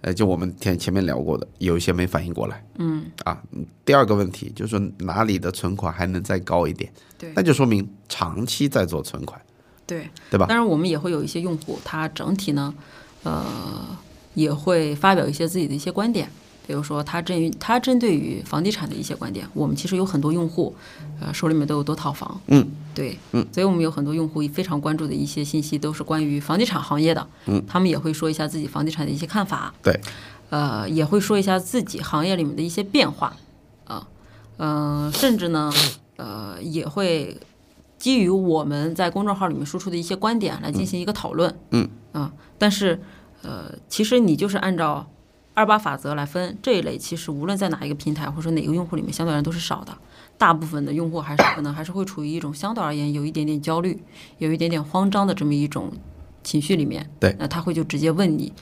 呃，就我们前前面聊过的，有一些没反应过来。嗯。啊，第二个问题就是说哪里的存款还能再高一点？对那就说明长期在做存款，对，对吧？当然，我们也会有一些用户，他整体呢，呃，也会发表一些自己的一些观点，比如说他针于他针对于房地产的一些观点。我们其实有很多用户，呃，手里面都有多套房，嗯，对，嗯，所以我们有很多用户非常关注的一些信息都是关于房地产行业的，嗯，他们也会说一下自己房地产的一些看法，对，呃，也会说一下自己行业里面的一些变化，啊，嗯、甚至呢，呃，也会基于我们在公众号里面输出的一些观点来进行一个讨论，嗯，啊，但是，呃，其实你就是按照二八法则来分这一类，其实无论在哪一个平台或者说哪个用户里面，相对而言都是少的。大部分的用户还是可能还是会处于一种相对而言有一点点焦虑、有一点点慌张的这么一种情绪里面。对那他会就直接问你，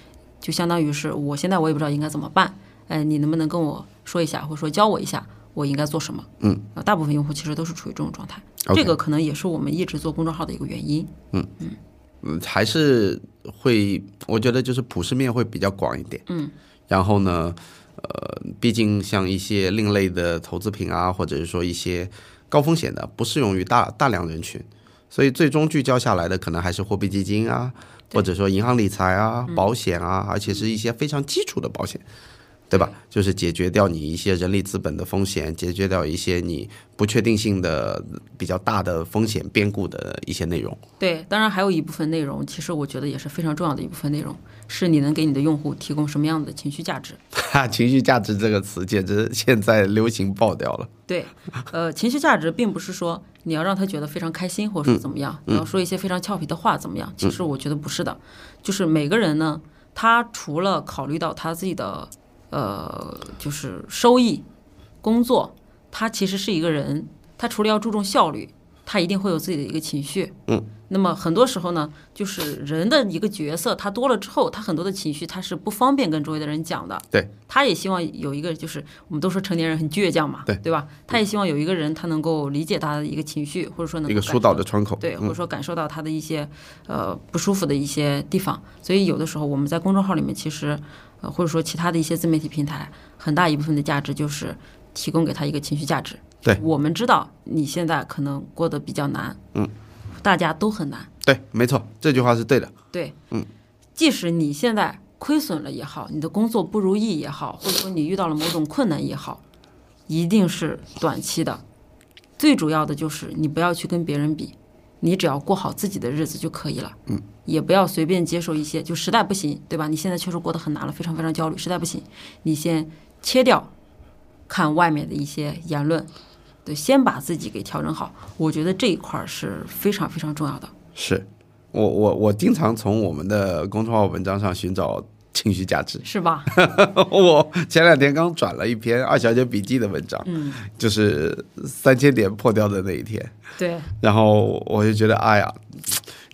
就相当于是我现在我也不知道应该怎么办，哎，你能不能跟我说一下，或者说教我一下，我应该做什么？嗯，啊，大部分用户其实都是处于这种状态这个可能也是我们一直做公众号的一个原因。嗯嗯，还是会，我觉得就是普适面会比较广一点。嗯，然后呢，呃，毕竟像一些另类的投资品啊，或者是说一些高风险的，不适用于大大量人群，所以最终聚焦下来的可能还是货币基金啊，或者说银行理财啊、保险啊，而且是一些非常基础的保险。对吧？就是解决掉你一些人力资本的风险，解决掉一些你不确定性的比较大的风险变故的一些内容。对，当然还有一部分内容，其实我觉得也是非常重要的一部分内容，是你能给你的用户提供什么样的情绪价值。哈，情绪价值这个词简直现在流行爆掉了。对，呃，情绪价值并不是说你要让他觉得非常开心，或者说怎么样，你要说一些非常俏皮的话怎么样？其实我觉得不是的，就是每个人呢，他除了考虑到他自己的呃，就是收益、工作，他其实是一个人，他除了要注重效率，他一定会有自己的一个情绪。嗯。那么很多时候呢，就是人的一个角色，他多了之后，他很多的情绪他是不方便跟周围的人讲的。对。他也希望有一个，就是我们都说成年人很倔强嘛，对对吧？他也希望有一个人，他能够理解他的一个情绪，或者说能一个疏导的窗口。对，或者说感受到他的一些呃不舒服的一些地方。所以有的时候我们在公众号里面，其实呃或者说其他的一些自媒体平台，很大一部分的价值就是提供给他一个情绪价值。对我们知道你现在可能过得比较难，嗯，大家都很难，对，没错，这句话是对的。对，嗯，即使你现在亏损了也好，你的工作不如意也好，或者说你遇到了某种困难也好，一定是短期的。最主要的就是你不要去跟别人比，你只要过好自己的日子就可以了。嗯，也不要随便接受一些，就实在不行，对吧？你现在确实过得很难了，非常非常焦虑，实在不行，你先切掉看外面的一些言论，对，先把自己给调整好。我觉得这一块儿是非常非常重要的。是我我我经常从我们的公众号文章上寻找情绪价值。是吧？我前两天刚转了一篇二小姐笔记的文章，嗯，就是三千点破掉的那一天，对然后我就觉得，哎呀，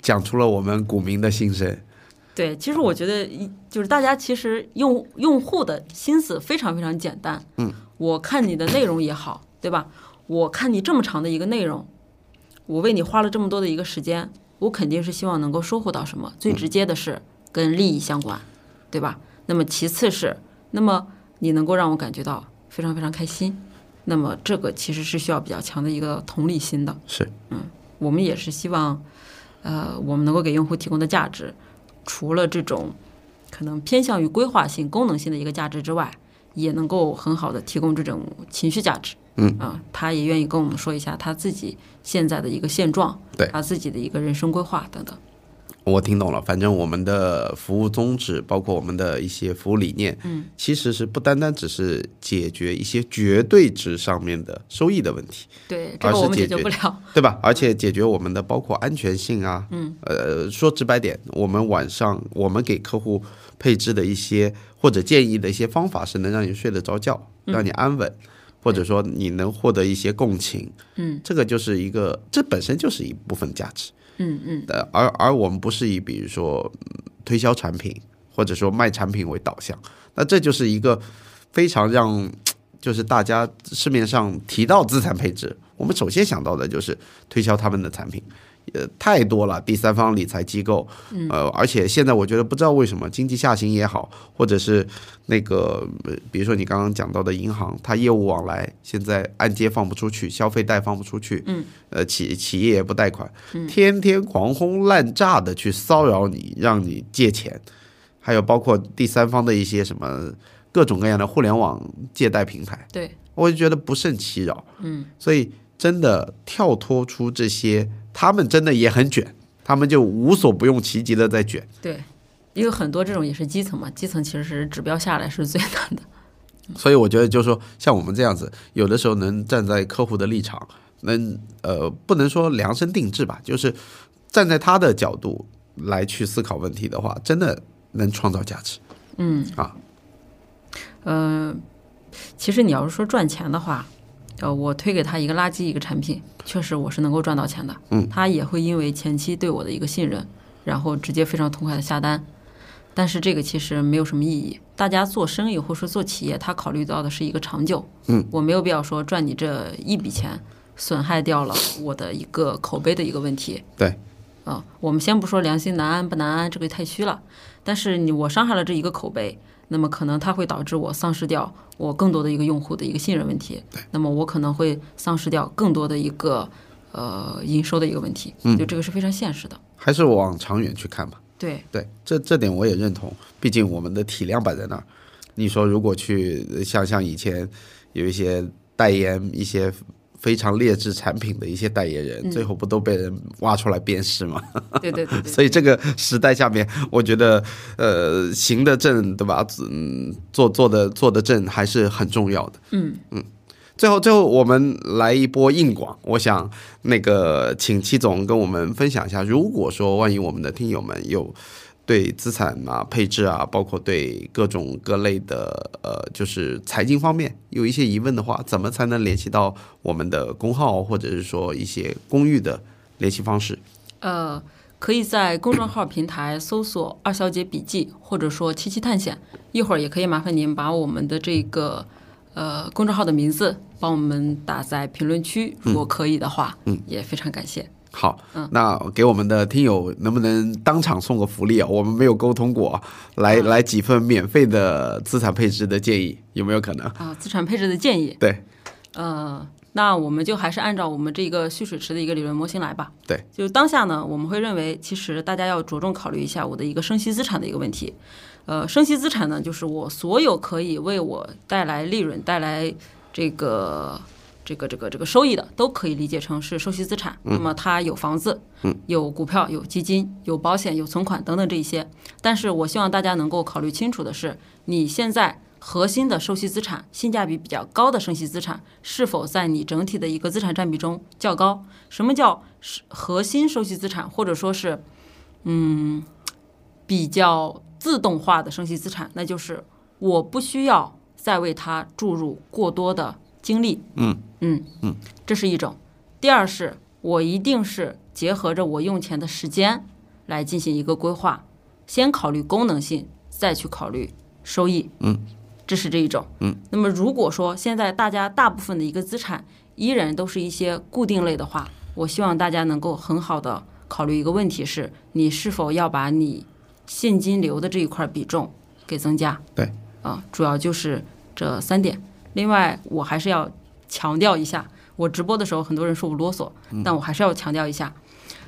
讲出了我们股民的心声。对，其实我觉得一就是大家其实用用户的心思非常非常简单。嗯，我看你的内容也好，对吧？我看你这么长的一个内容，我为你花了这么多的一个时间，我肯定是希望能够收获到什么。最直接的是跟利益相关，对吧？那么其次是，那么你能够让我感觉到非常非常开心，那么这个其实是需要比较强的一个同理心的。是，嗯我们也是希望，呃，我们能够给用户提供的价值，除了这种可能偏向于规划性、功能性的一个价值之外，也能够很好的提供这种情绪价值。嗯啊，他也愿意跟我们说一下他自己现在的一个现状，对他自己的一个人生规划等等。我听懂了。反正我们的服务宗旨，包括我们的一些服务理念，嗯，其实是不单单只是解决一些绝对值上面的收益的问题，对，这而是个我们解解决决不了。对吧？而且解决我们的包括安全性啊，嗯，呃，说直白点，我们晚上我们给客户配置的一些或者建议的一些方法，是能让你睡得着觉，让你安稳，或者说你能获得一些共情，嗯，这个就是一个，这本身就是一部分价值。嗯嗯，而而我们不是以比如说、推销产品或者说卖产品为导向，那这就是一个非常让就是大家市面上提到资产配置，我们首先想到的就是推销他们的产品。呃，太多了，第三方理财机构，呃，而且现在我觉得不知道为什么经济下行也好，或者是那个，呃比如说你刚刚讲到的银行，它业务往来现在按揭放不出去，消费贷放不出去，嗯，呃，企企业也不贷款，天天狂轰滥炸的去骚扰你，让你借钱，还有包括第三方的一些什么各种各样的互联网借贷平台，对，我就觉得不胜其扰。嗯，所以真的跳脱出这些，他们真的也很卷，他们就无所不用其极的在卷。对，因为很多这种也是基层嘛，基层其实是指标下来是最难的。所以我觉得就是说，像我们这样子，有的时候能站在客户的立场，能呃不能说量身定制吧，就是站在他的角度来去思考问题的话，真的能创造价值。嗯啊，嗯，其实你要是说赚钱的话，呃，我推给他一个垃圾一个产品，确实我是能够赚到钱的。嗯，他也会因为前期对我的一个信任，然后直接非常痛快的下单。但是这个其实没有什么意义。大家做生意或者说做企业，他考虑到的是一个长久。嗯，我没有必要说赚你这一笔钱，损害掉了我的一个口碑的一个问题。对，啊、我们先不说良心难安不难安，这个太虚了。但是你我伤害了这一个口碑，那么可能它会导致我丧失掉我更多的一个用户的一个信任问题。那么我可能会丧失掉更多的一个呃营收的一个问题。嗯就这个是非常现实的。还是往长远去看吧。对，对，这这点我也认同，毕竟我们的体量摆在那儿。你说如果去呃像像以前有一些代言一些非常劣质产品的一些代言人，最后不都被人挖出来鞭尸吗？对对对对，所以这个时代下面，我觉得呃行得正，对吧？嗯，做做的做的正还是很重要的。嗯嗯最后，最后我们来一波硬广。我想那个请戚总跟我们分享一下，如果说万一我们的听友们有对资产啊、配置啊，包括对各种各类的呃，就是财经方面有一些疑问的话，怎么才能联系到我们的公号，或者是说一些公寓的联系方式？呃，可以在公众号平台搜索“二小姐笔记”或者说“七七探险”。一会儿也可以麻烦您把我们的这个呃公众号的名字帮我们打在评论区，如果可以的话，嗯，也非常感谢。好，那给我们的听友能不能当场送个福利啊？我们没有沟通过，来来几份免费的资产配置的建议，有没有可能？啊，资产配置的建议，对，呃，那我们就还是按照我们这个蓄水池的一个理论模型来吧。对，就当下呢，我们会认为，其实大家要着重考虑一下我的一个生息资产的一个问题。呃，生息资产呢，就是我所有可以为我带来利润、带来这个这个这个这个收益的，都可以理解成是收息资产。那么它有房子，有股票、有基金、有保险、有存款等等这一些。但是我希望大家能够考虑清楚的是，你现在。核心的收息资产，性价比比较高的生息资产，是否在你整体的一个资产占比中较高？什么叫核心收息资产，或者说是，嗯，比较自动化的生息资产？那就是我不需要再为它注入过多的精力。嗯嗯嗯，这是一种。第二是，我一定是结合着我用钱的时间来进行一个规划，先考虑功能性，再去考虑收益。嗯。这是这一种，嗯，那么如果说现在大家大部分的一个资产依然都是一些固定类的话，我希望大家能够很好的考虑一个问题是，你是否要把你现金流的这一块比重给增加？对，啊，主要就是这三点。另外，我还是要强调一下，我直播的时候很多人说我啰嗦，但我还是要强调一下，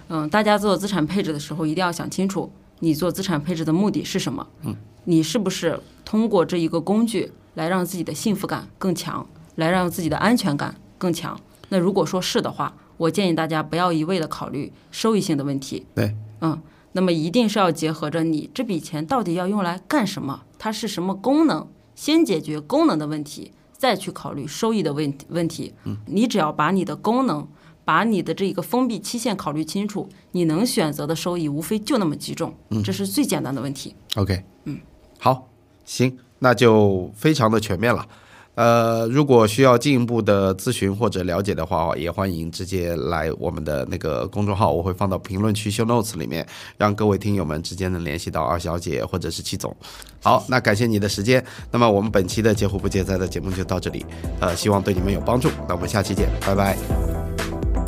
嗯，大家做资产配置的时候一定要想清楚，你做资产配置的目的是什么？嗯。你是不是通过这一个工具来让自己的幸福感更强，来让自己的安全感更强？那如果说是的话，我建议大家不要一味的考虑收益性的问题。对，嗯，那么一定是要结合着你这笔钱到底要用来干什么，它是什么功能，先解决功能的问题，再去考虑收益的问问题。嗯，你只要把你的功能，把你的这个封闭期限考虑清楚，你能选择的收益无非就那么几种，这是最简单的问题。OK，嗯。好，行，那就非常的全面了。呃，如果需要进一步的咨询或者了解的话，也欢迎直接来我们的那个公众号，我会放到评论区 show notes 里面，让各位听友们直接能联系到二小姐或者是戚总。好，那感谢你的时间。那么我们本期的截胡不戒灾的节目就到这里，呃，希望对你们有帮助。那我们下期见，拜拜，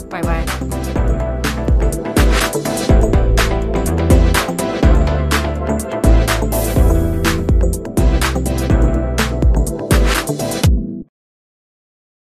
拜拜。